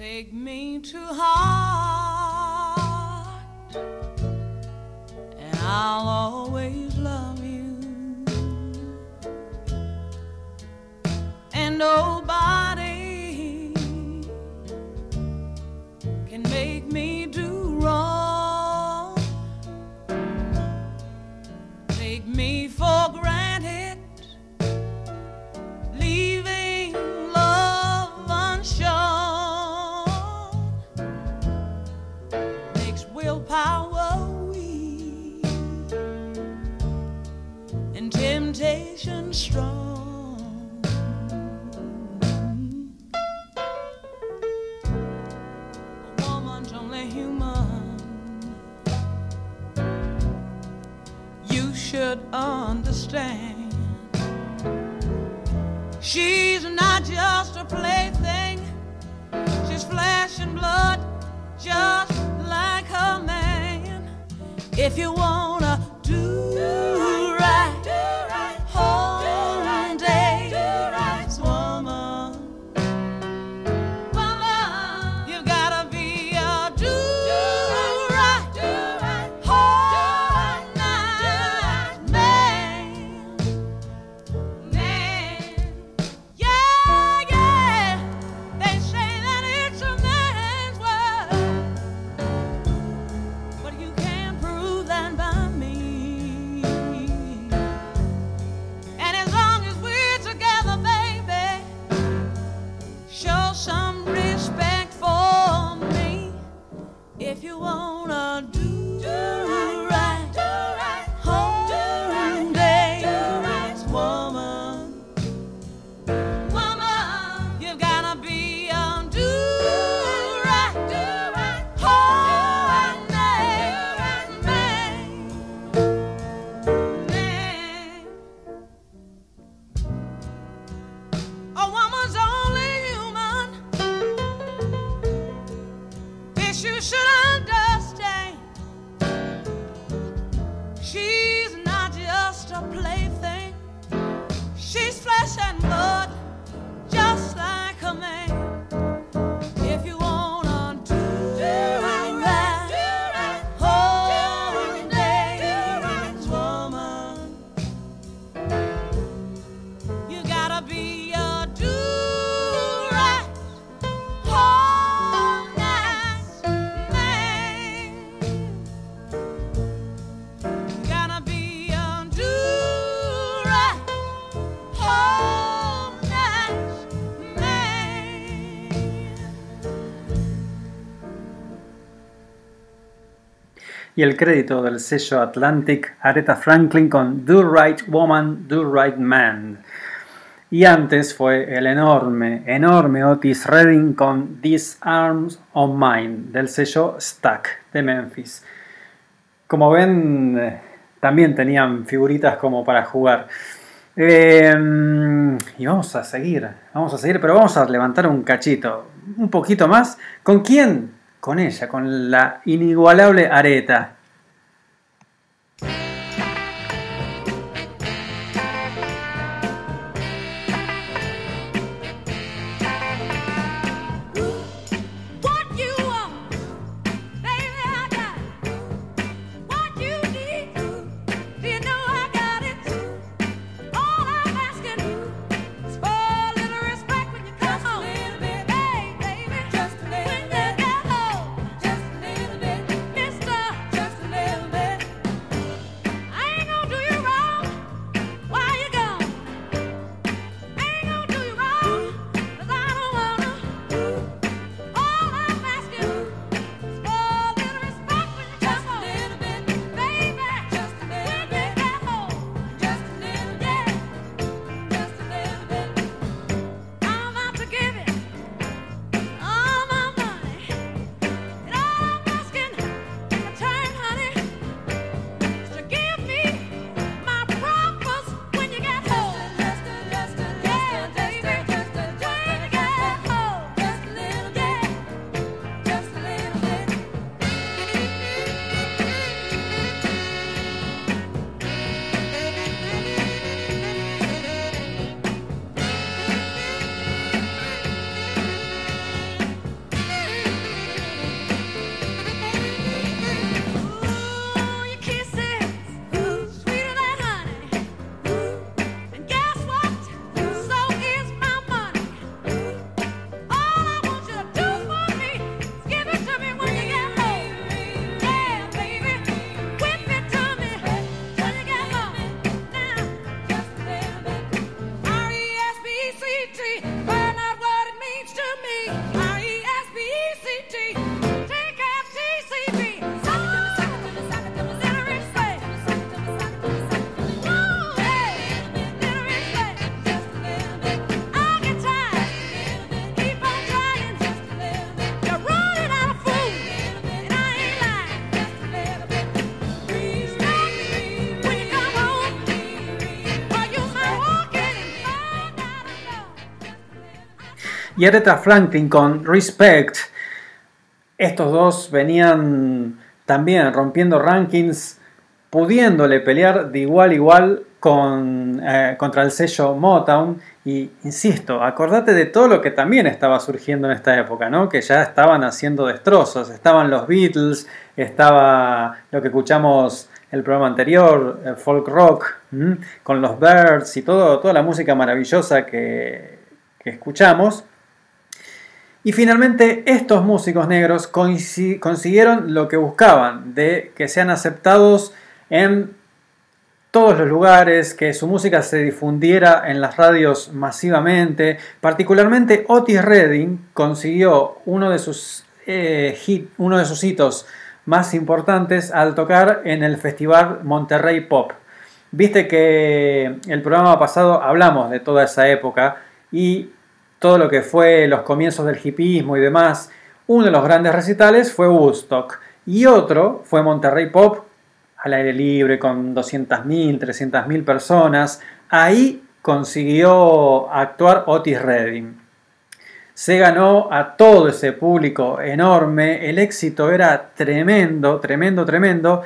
Take me to heart. y el crédito del sello Atlantic Aretha Franklin con Do Right Woman, Do Right Man. Y antes fue el enorme, enorme Otis Redding con These Arms of Mine del sello Stack de Memphis. Como ven, también tenían figuritas como para jugar. Eh, y vamos a seguir, vamos a seguir, pero vamos a levantar un cachito, un poquito más. ¿Con quién? con ella, con la inigualable areta. Y Aretha Franklin con Respect. Estos dos venían también rompiendo rankings, pudiéndole pelear de igual a igual con, eh, contra el sello Motown. Y insisto, acordate de todo lo que también estaba surgiendo en esta época, ¿no? Que ya estaban haciendo destrozos. Estaban los Beatles, estaba lo que escuchamos el programa anterior, el folk rock, con los Birds y todo, toda la música maravillosa que escuchamos. Y finalmente estos músicos negros consiguieron lo que buscaban, de que sean aceptados en todos los lugares, que su música se difundiera en las radios masivamente. Particularmente Otis Redding consiguió uno de sus, eh, hit- uno de sus hitos más importantes al tocar en el festival Monterrey Pop. Viste que el programa pasado hablamos de toda esa época y todo lo que fue los comienzos del hipismo y demás. Uno de los grandes recitales fue Woodstock y otro fue Monterrey Pop al aire libre con 200.000, 300.000 personas. Ahí consiguió actuar Otis Redding. Se ganó a todo ese público enorme, el éxito era tremendo, tremendo, tremendo,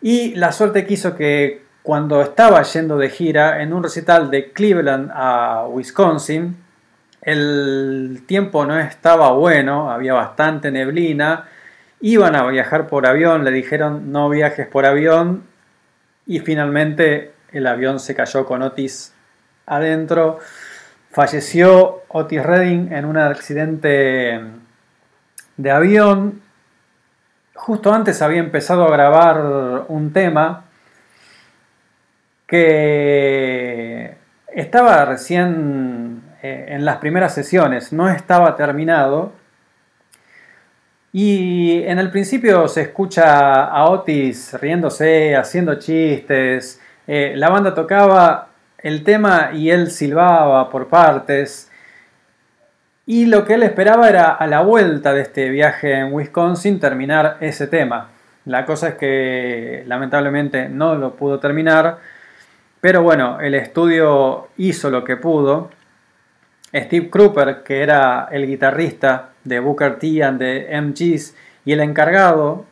y la suerte quiso que cuando estaba yendo de gira en un recital de Cleveland a Wisconsin, el tiempo no estaba bueno, había bastante neblina, iban a viajar por avión, le dijeron no viajes por avión y finalmente el avión se cayó con Otis adentro. Falleció Otis Redding en un accidente de avión. Justo antes había empezado a grabar un tema que estaba recién eh, en las primeras sesiones, no estaba terminado. Y en el principio se escucha a Otis riéndose, haciendo chistes. Eh, la banda tocaba el tema y él silbaba por partes. Y lo que él esperaba era a la vuelta de este viaje en Wisconsin terminar ese tema. La cosa es que lamentablemente no lo pudo terminar. Pero bueno, el estudio hizo lo que pudo. Steve Cropper, que era el guitarrista de Booker T and de MGs y el encargado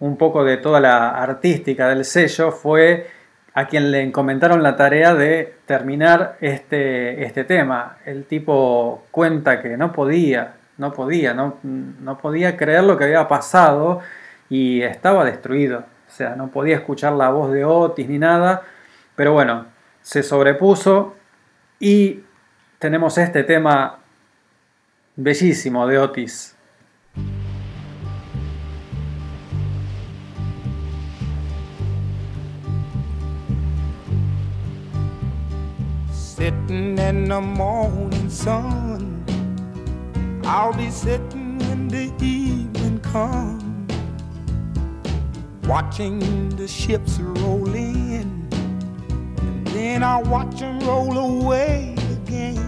un poco de toda la artística del sello, fue a quien le encomendaron la tarea de terminar este, este tema. El tipo cuenta que no podía, no podía, no, no podía creer lo que había pasado y estaba destruido. O sea, no podía escuchar la voz de Otis ni nada. Pero bueno, se sobrepuso y tenemos este tema bellísimo de Otis. Sitting in the morning sun, I'll be sitting when the evening comes, watching the ships roll in, and then I watch them roll away again.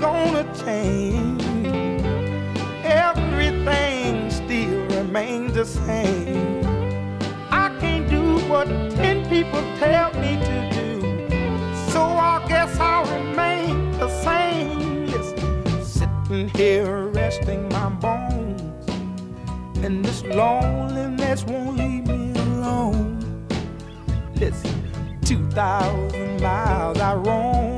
Gonna change. Everything still remains the same. I can't do what ten people tell me to do. So I guess I'll remain the same. Listen, sitting here resting my bones. And this loneliness won't leave me alone. Listen, 2,000 miles I roam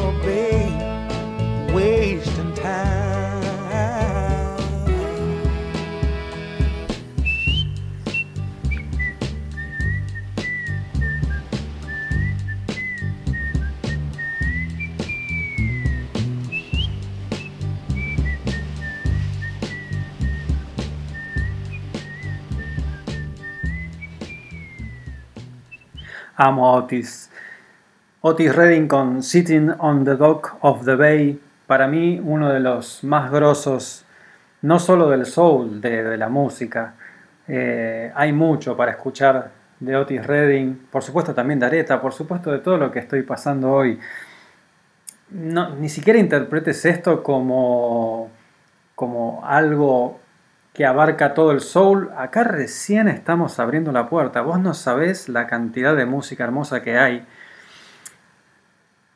Amo a Otis. Otis Redding con Sitting on the Dock of the Bay, para mí uno de los más grosos, no solo del soul, de, la música. Eh, hay mucho para escuchar de Otis Redding, por supuesto también de Aretha, por supuesto de todo lo que estoy pasando hoy. No, ni siquiera interpretes esto como, como algo abarca todo el soul. Acá recién estamos abriendo la puerta. Vos no sabés la cantidad de música hermosa que hay.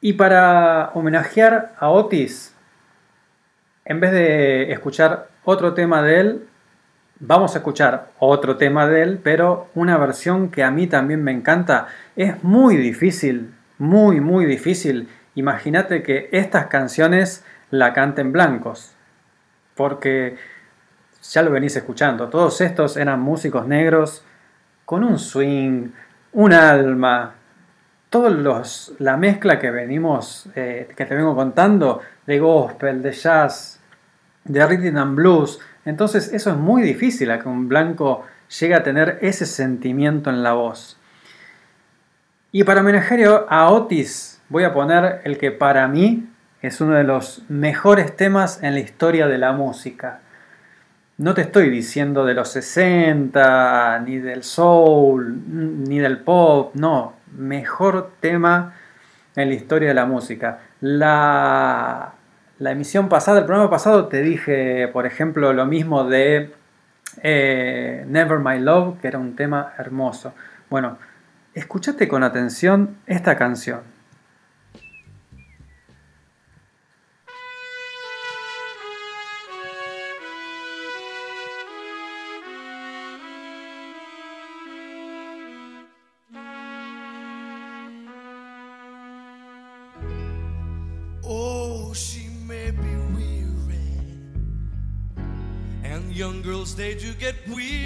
Y para homenajear a Otis, en vez de escuchar otro tema de él, vamos a escuchar otro tema de él, pero una versión que a mí también me encanta. Es muy difícil, muy, muy difícil. Imagínate que estas canciones la canten blancos, porque ya lo venís escuchando, todos estos eran músicos negros con un swing, un alma, todos la mezcla que venimos, eh, que te vengo contando, de gospel, de jazz, de rhythm and blues. Entonces eso es muy difícil a que un blanco llegue a tener ese sentimiento en la voz. Y para homenajear a Otis voy a poner el que para mí es uno de los mejores temas en la historia de la música. No te estoy diciendo de los 60, ni del soul, ni del pop, no, mejor tema en la historia de la música. La, emisión pasada, el programa pasado, te dije, por ejemplo, lo mismo de eh, Never My Love, que era un tema hermoso. Bueno, escúchate con atención esta canción. stage you get weird.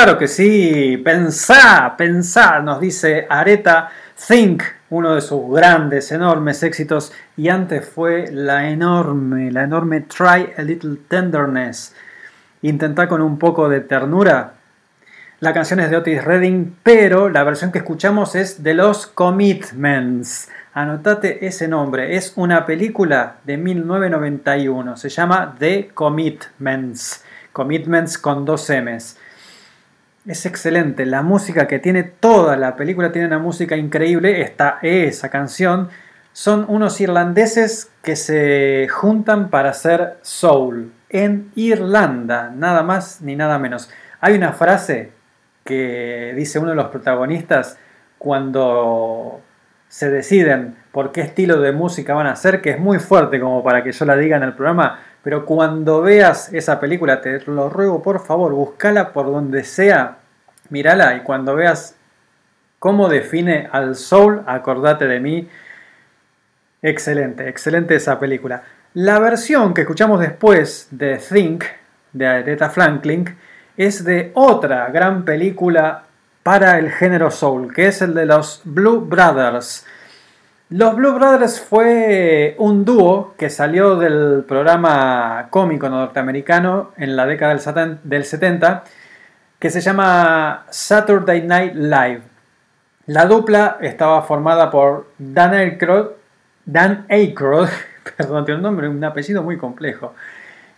Claro que sí, pensá, pensá, nos dice Areta Think, uno de sus grandes, enormes éxitos, y antes fue la enorme, la enorme Try a Little Tenderness. Intentá con un poco de ternura. La canción es de Otis Redding, pero la versión que escuchamos es de los Commitments. Anotate ese nombre, es una película de 1991, se llama The Commitments. Commitments con dos M's. Es excelente, la música que tiene toda la película tiene una música increíble, está esa canción. Son unos irlandeses que se juntan para hacer soul en Irlanda, nada más ni nada menos. Hay una frase que dice uno de los protagonistas cuando se deciden por qué estilo de música van a hacer, que es muy fuerte como para que yo la diga en el programa, pero cuando veas esa película, te lo ruego por favor, búscala por donde sea, mírala y cuando veas cómo define al soul, acordate de mí. Excelente, excelente esa película. La versión que escuchamos después de Think, de Aretha Franklin, es de otra gran película para el género soul, que es el de los Blue Brothers. Los Blue Brothers fue un dúo que salió del programa cómico norteamericano en la década del seten- del 70 que se llama Saturday Night Live. La dupla estaba formada por Dan Aykroyd, Dan Aykroyd, perdón, tiene un nombre, un apellido muy complejo,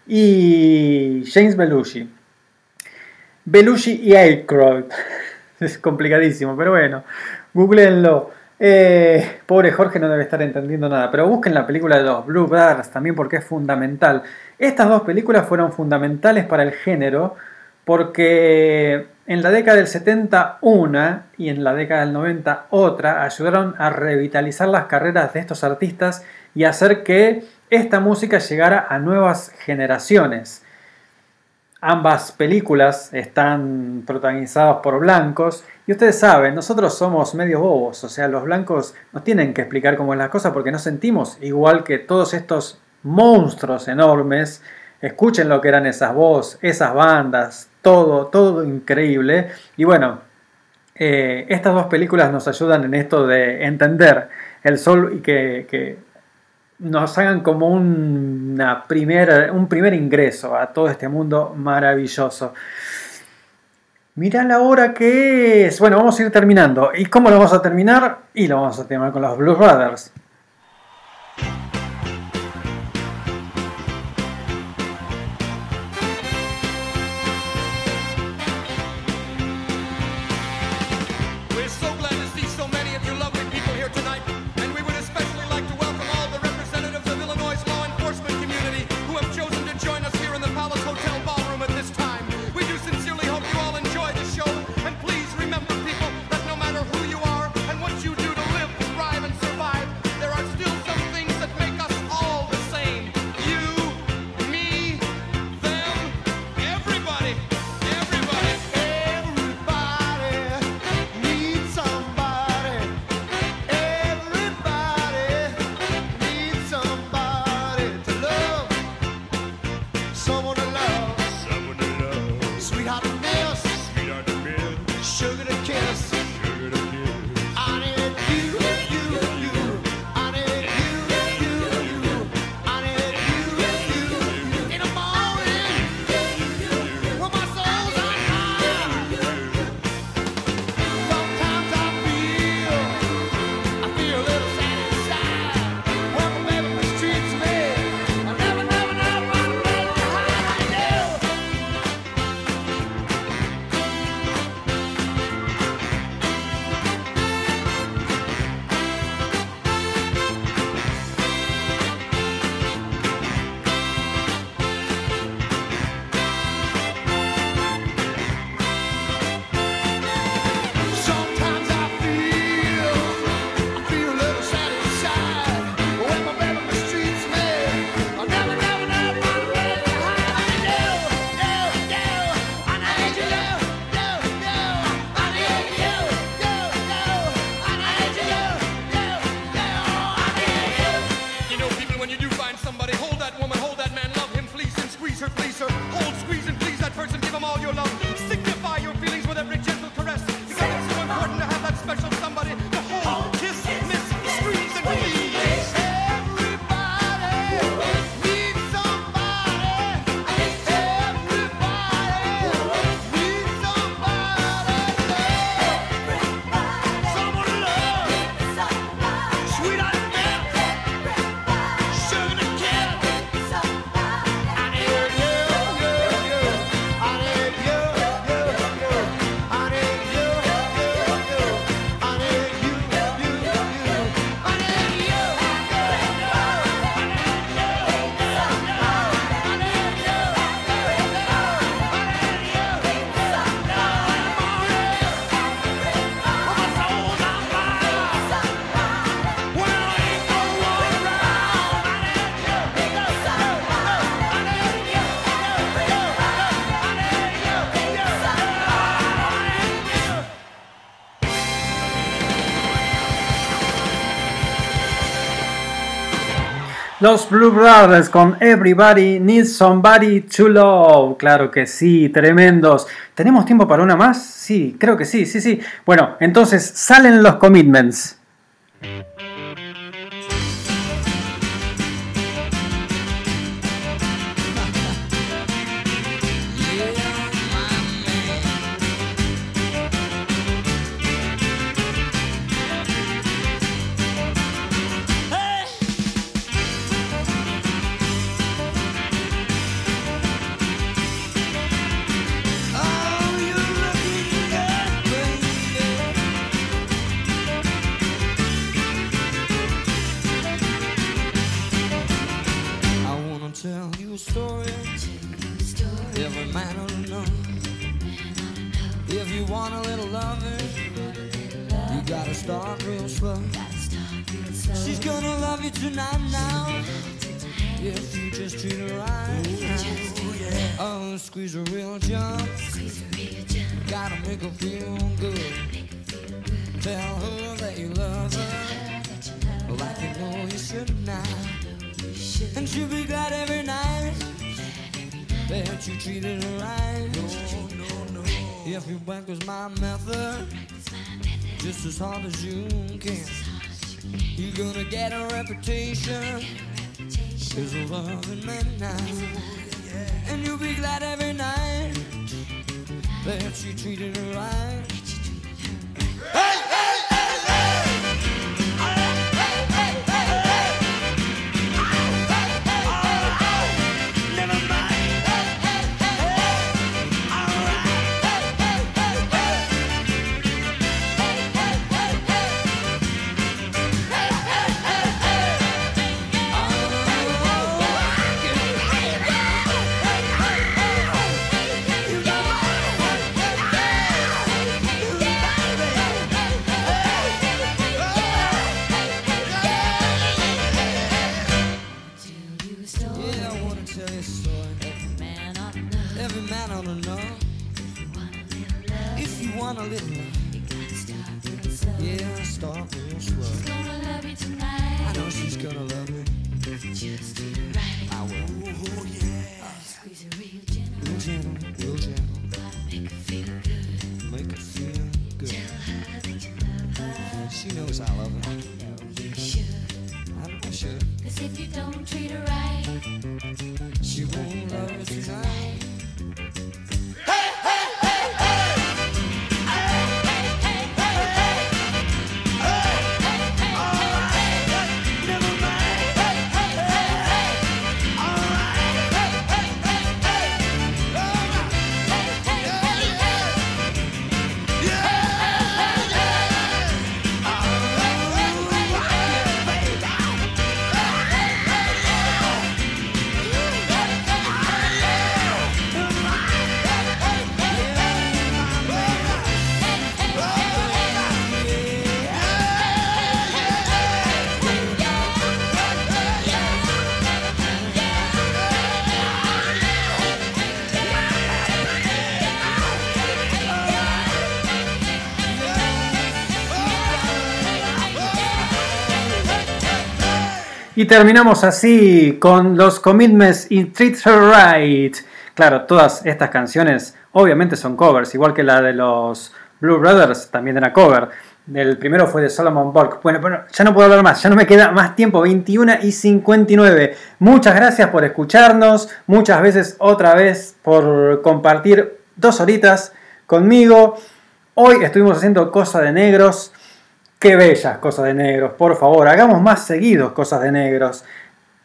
y James Belushi. Belushi y Aykroyd. Es complicadísimo, pero bueno, googleenlo. Eh, pobre Jorge no debe estar entendiendo nada, pero busquen la película de los Blue Brothers también porque es fundamental. Estas dos películas fueron fundamentales para el género porque en la década del 70 una y en la década del 90 otra ayudaron a revitalizar las carreras de estos artistas y hacer que esta música llegara a nuevas generaciones. Ambas películas están protagonizadas por blancos y ustedes saben, nosotros somos medios bobos, o sea, los blancos nos tienen que explicar cómo es la cosa porque nos sentimos igual que todos estos monstruos enormes. Escuchen lo que eran esas voces, esas bandas, todo, todo increíble. Y bueno, eh, estas dos películas nos ayudan en esto de entender el sol y que, que nos hagan como un, una primer, un primer ingreso a todo este mundo maravilloso. Mirá la hora que es. Bueno, vamos a ir terminando. ¿Y cómo lo vamos a terminar? Y lo vamos a terminar con los Blues Brothers. Los Blue Brothers con Everybody Needs Somebody to Love. Claro que sí, tremendos. ¿Tenemos tiempo para una más? Sí, creo que sí, sí, sí. Bueno, entonces salen los commitments. You know you should now. And she'll be glad every night that you treated her right. No, no, no. If your bank was my method, just as hard as you can, you're gonna get a reputation as a loving man now. And you'll be glad every night that you treated her right. Terminamos así con los commitments y Treat Her Right. Claro, todas estas canciones obviamente son covers, igual que la de los Blue Brothers también era cover. El primero fue de Solomon Burke. Bueno, bueno, ya no puedo hablar más, ya no me queda más tiempo, 21 y 59. Muchas gracias por escucharnos, muchas veces otra vez por compartir dos horitas conmigo. Hoy estuvimos haciendo Cosa de Negros. Qué bellas cosas de negros, por favor, hagamos más seguidos cosas de negros.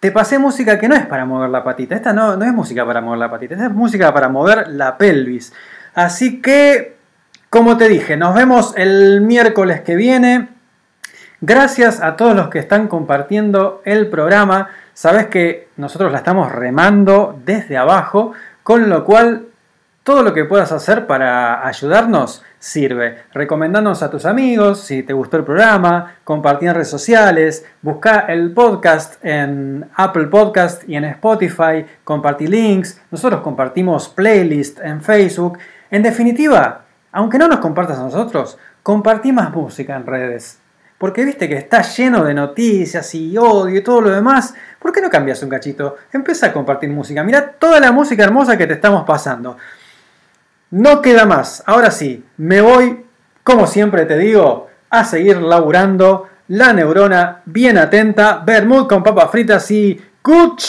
Te pasé música que no es para mover la patita. Esta no, no es música para mover la patita, esta es música para mover la pelvis. Así que, como te dije, nos vemos el miércoles que viene. Gracias a todos los que están compartiendo el programa. Sabes que nosotros la estamos remando desde abajo, con lo cual todo lo que puedas hacer para ayudarnos sirve. Recomendanos a tus amigos si te gustó el programa, compartí en redes sociales, busca el podcast en Apple Podcast y en Spotify, compartí links, nosotros compartimos playlist en Facebook. En definitiva, aunque no nos compartas a nosotros, compartí más música en redes. Porque viste que está lleno de noticias y odio y todo lo demás. ¿Por qué no cambias un cachito? Empieza a compartir música. Mira toda la música hermosa que te estamos pasando. No queda más. Ahora sí, me voy, como siempre te digo, a seguir laburando. La neurona bien atenta, Bermud con papas fritas y ¡Good!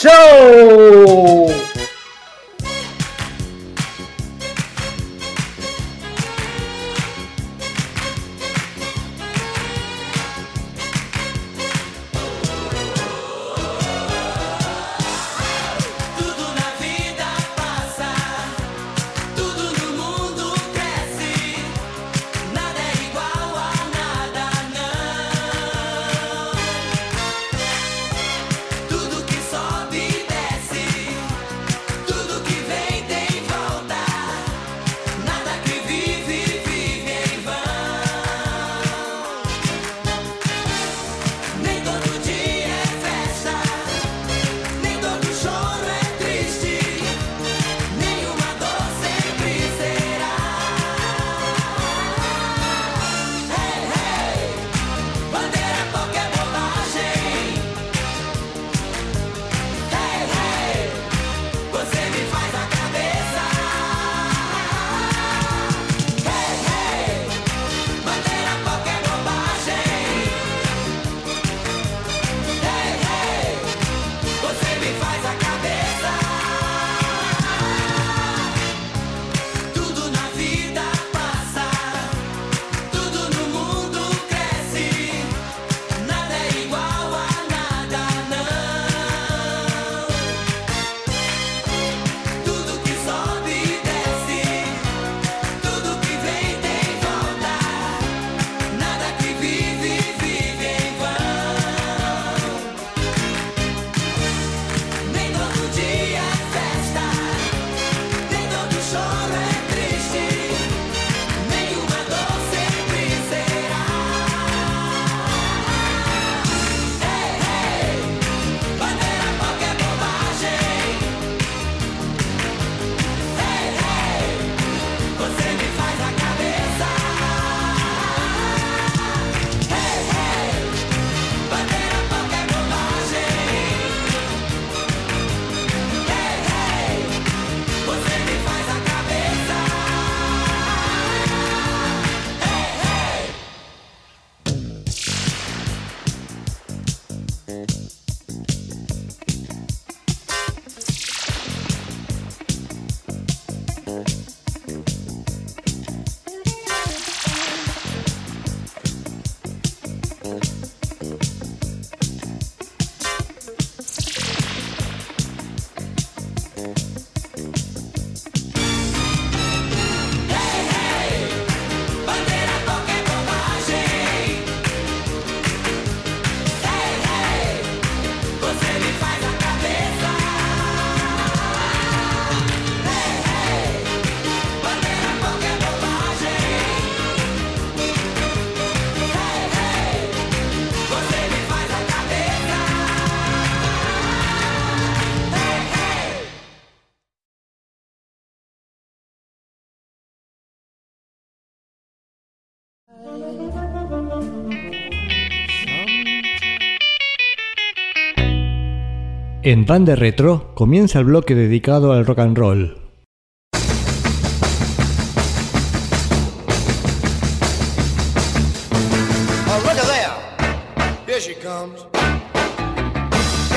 En Banda Retro comienza el bloque dedicado al rock and roll.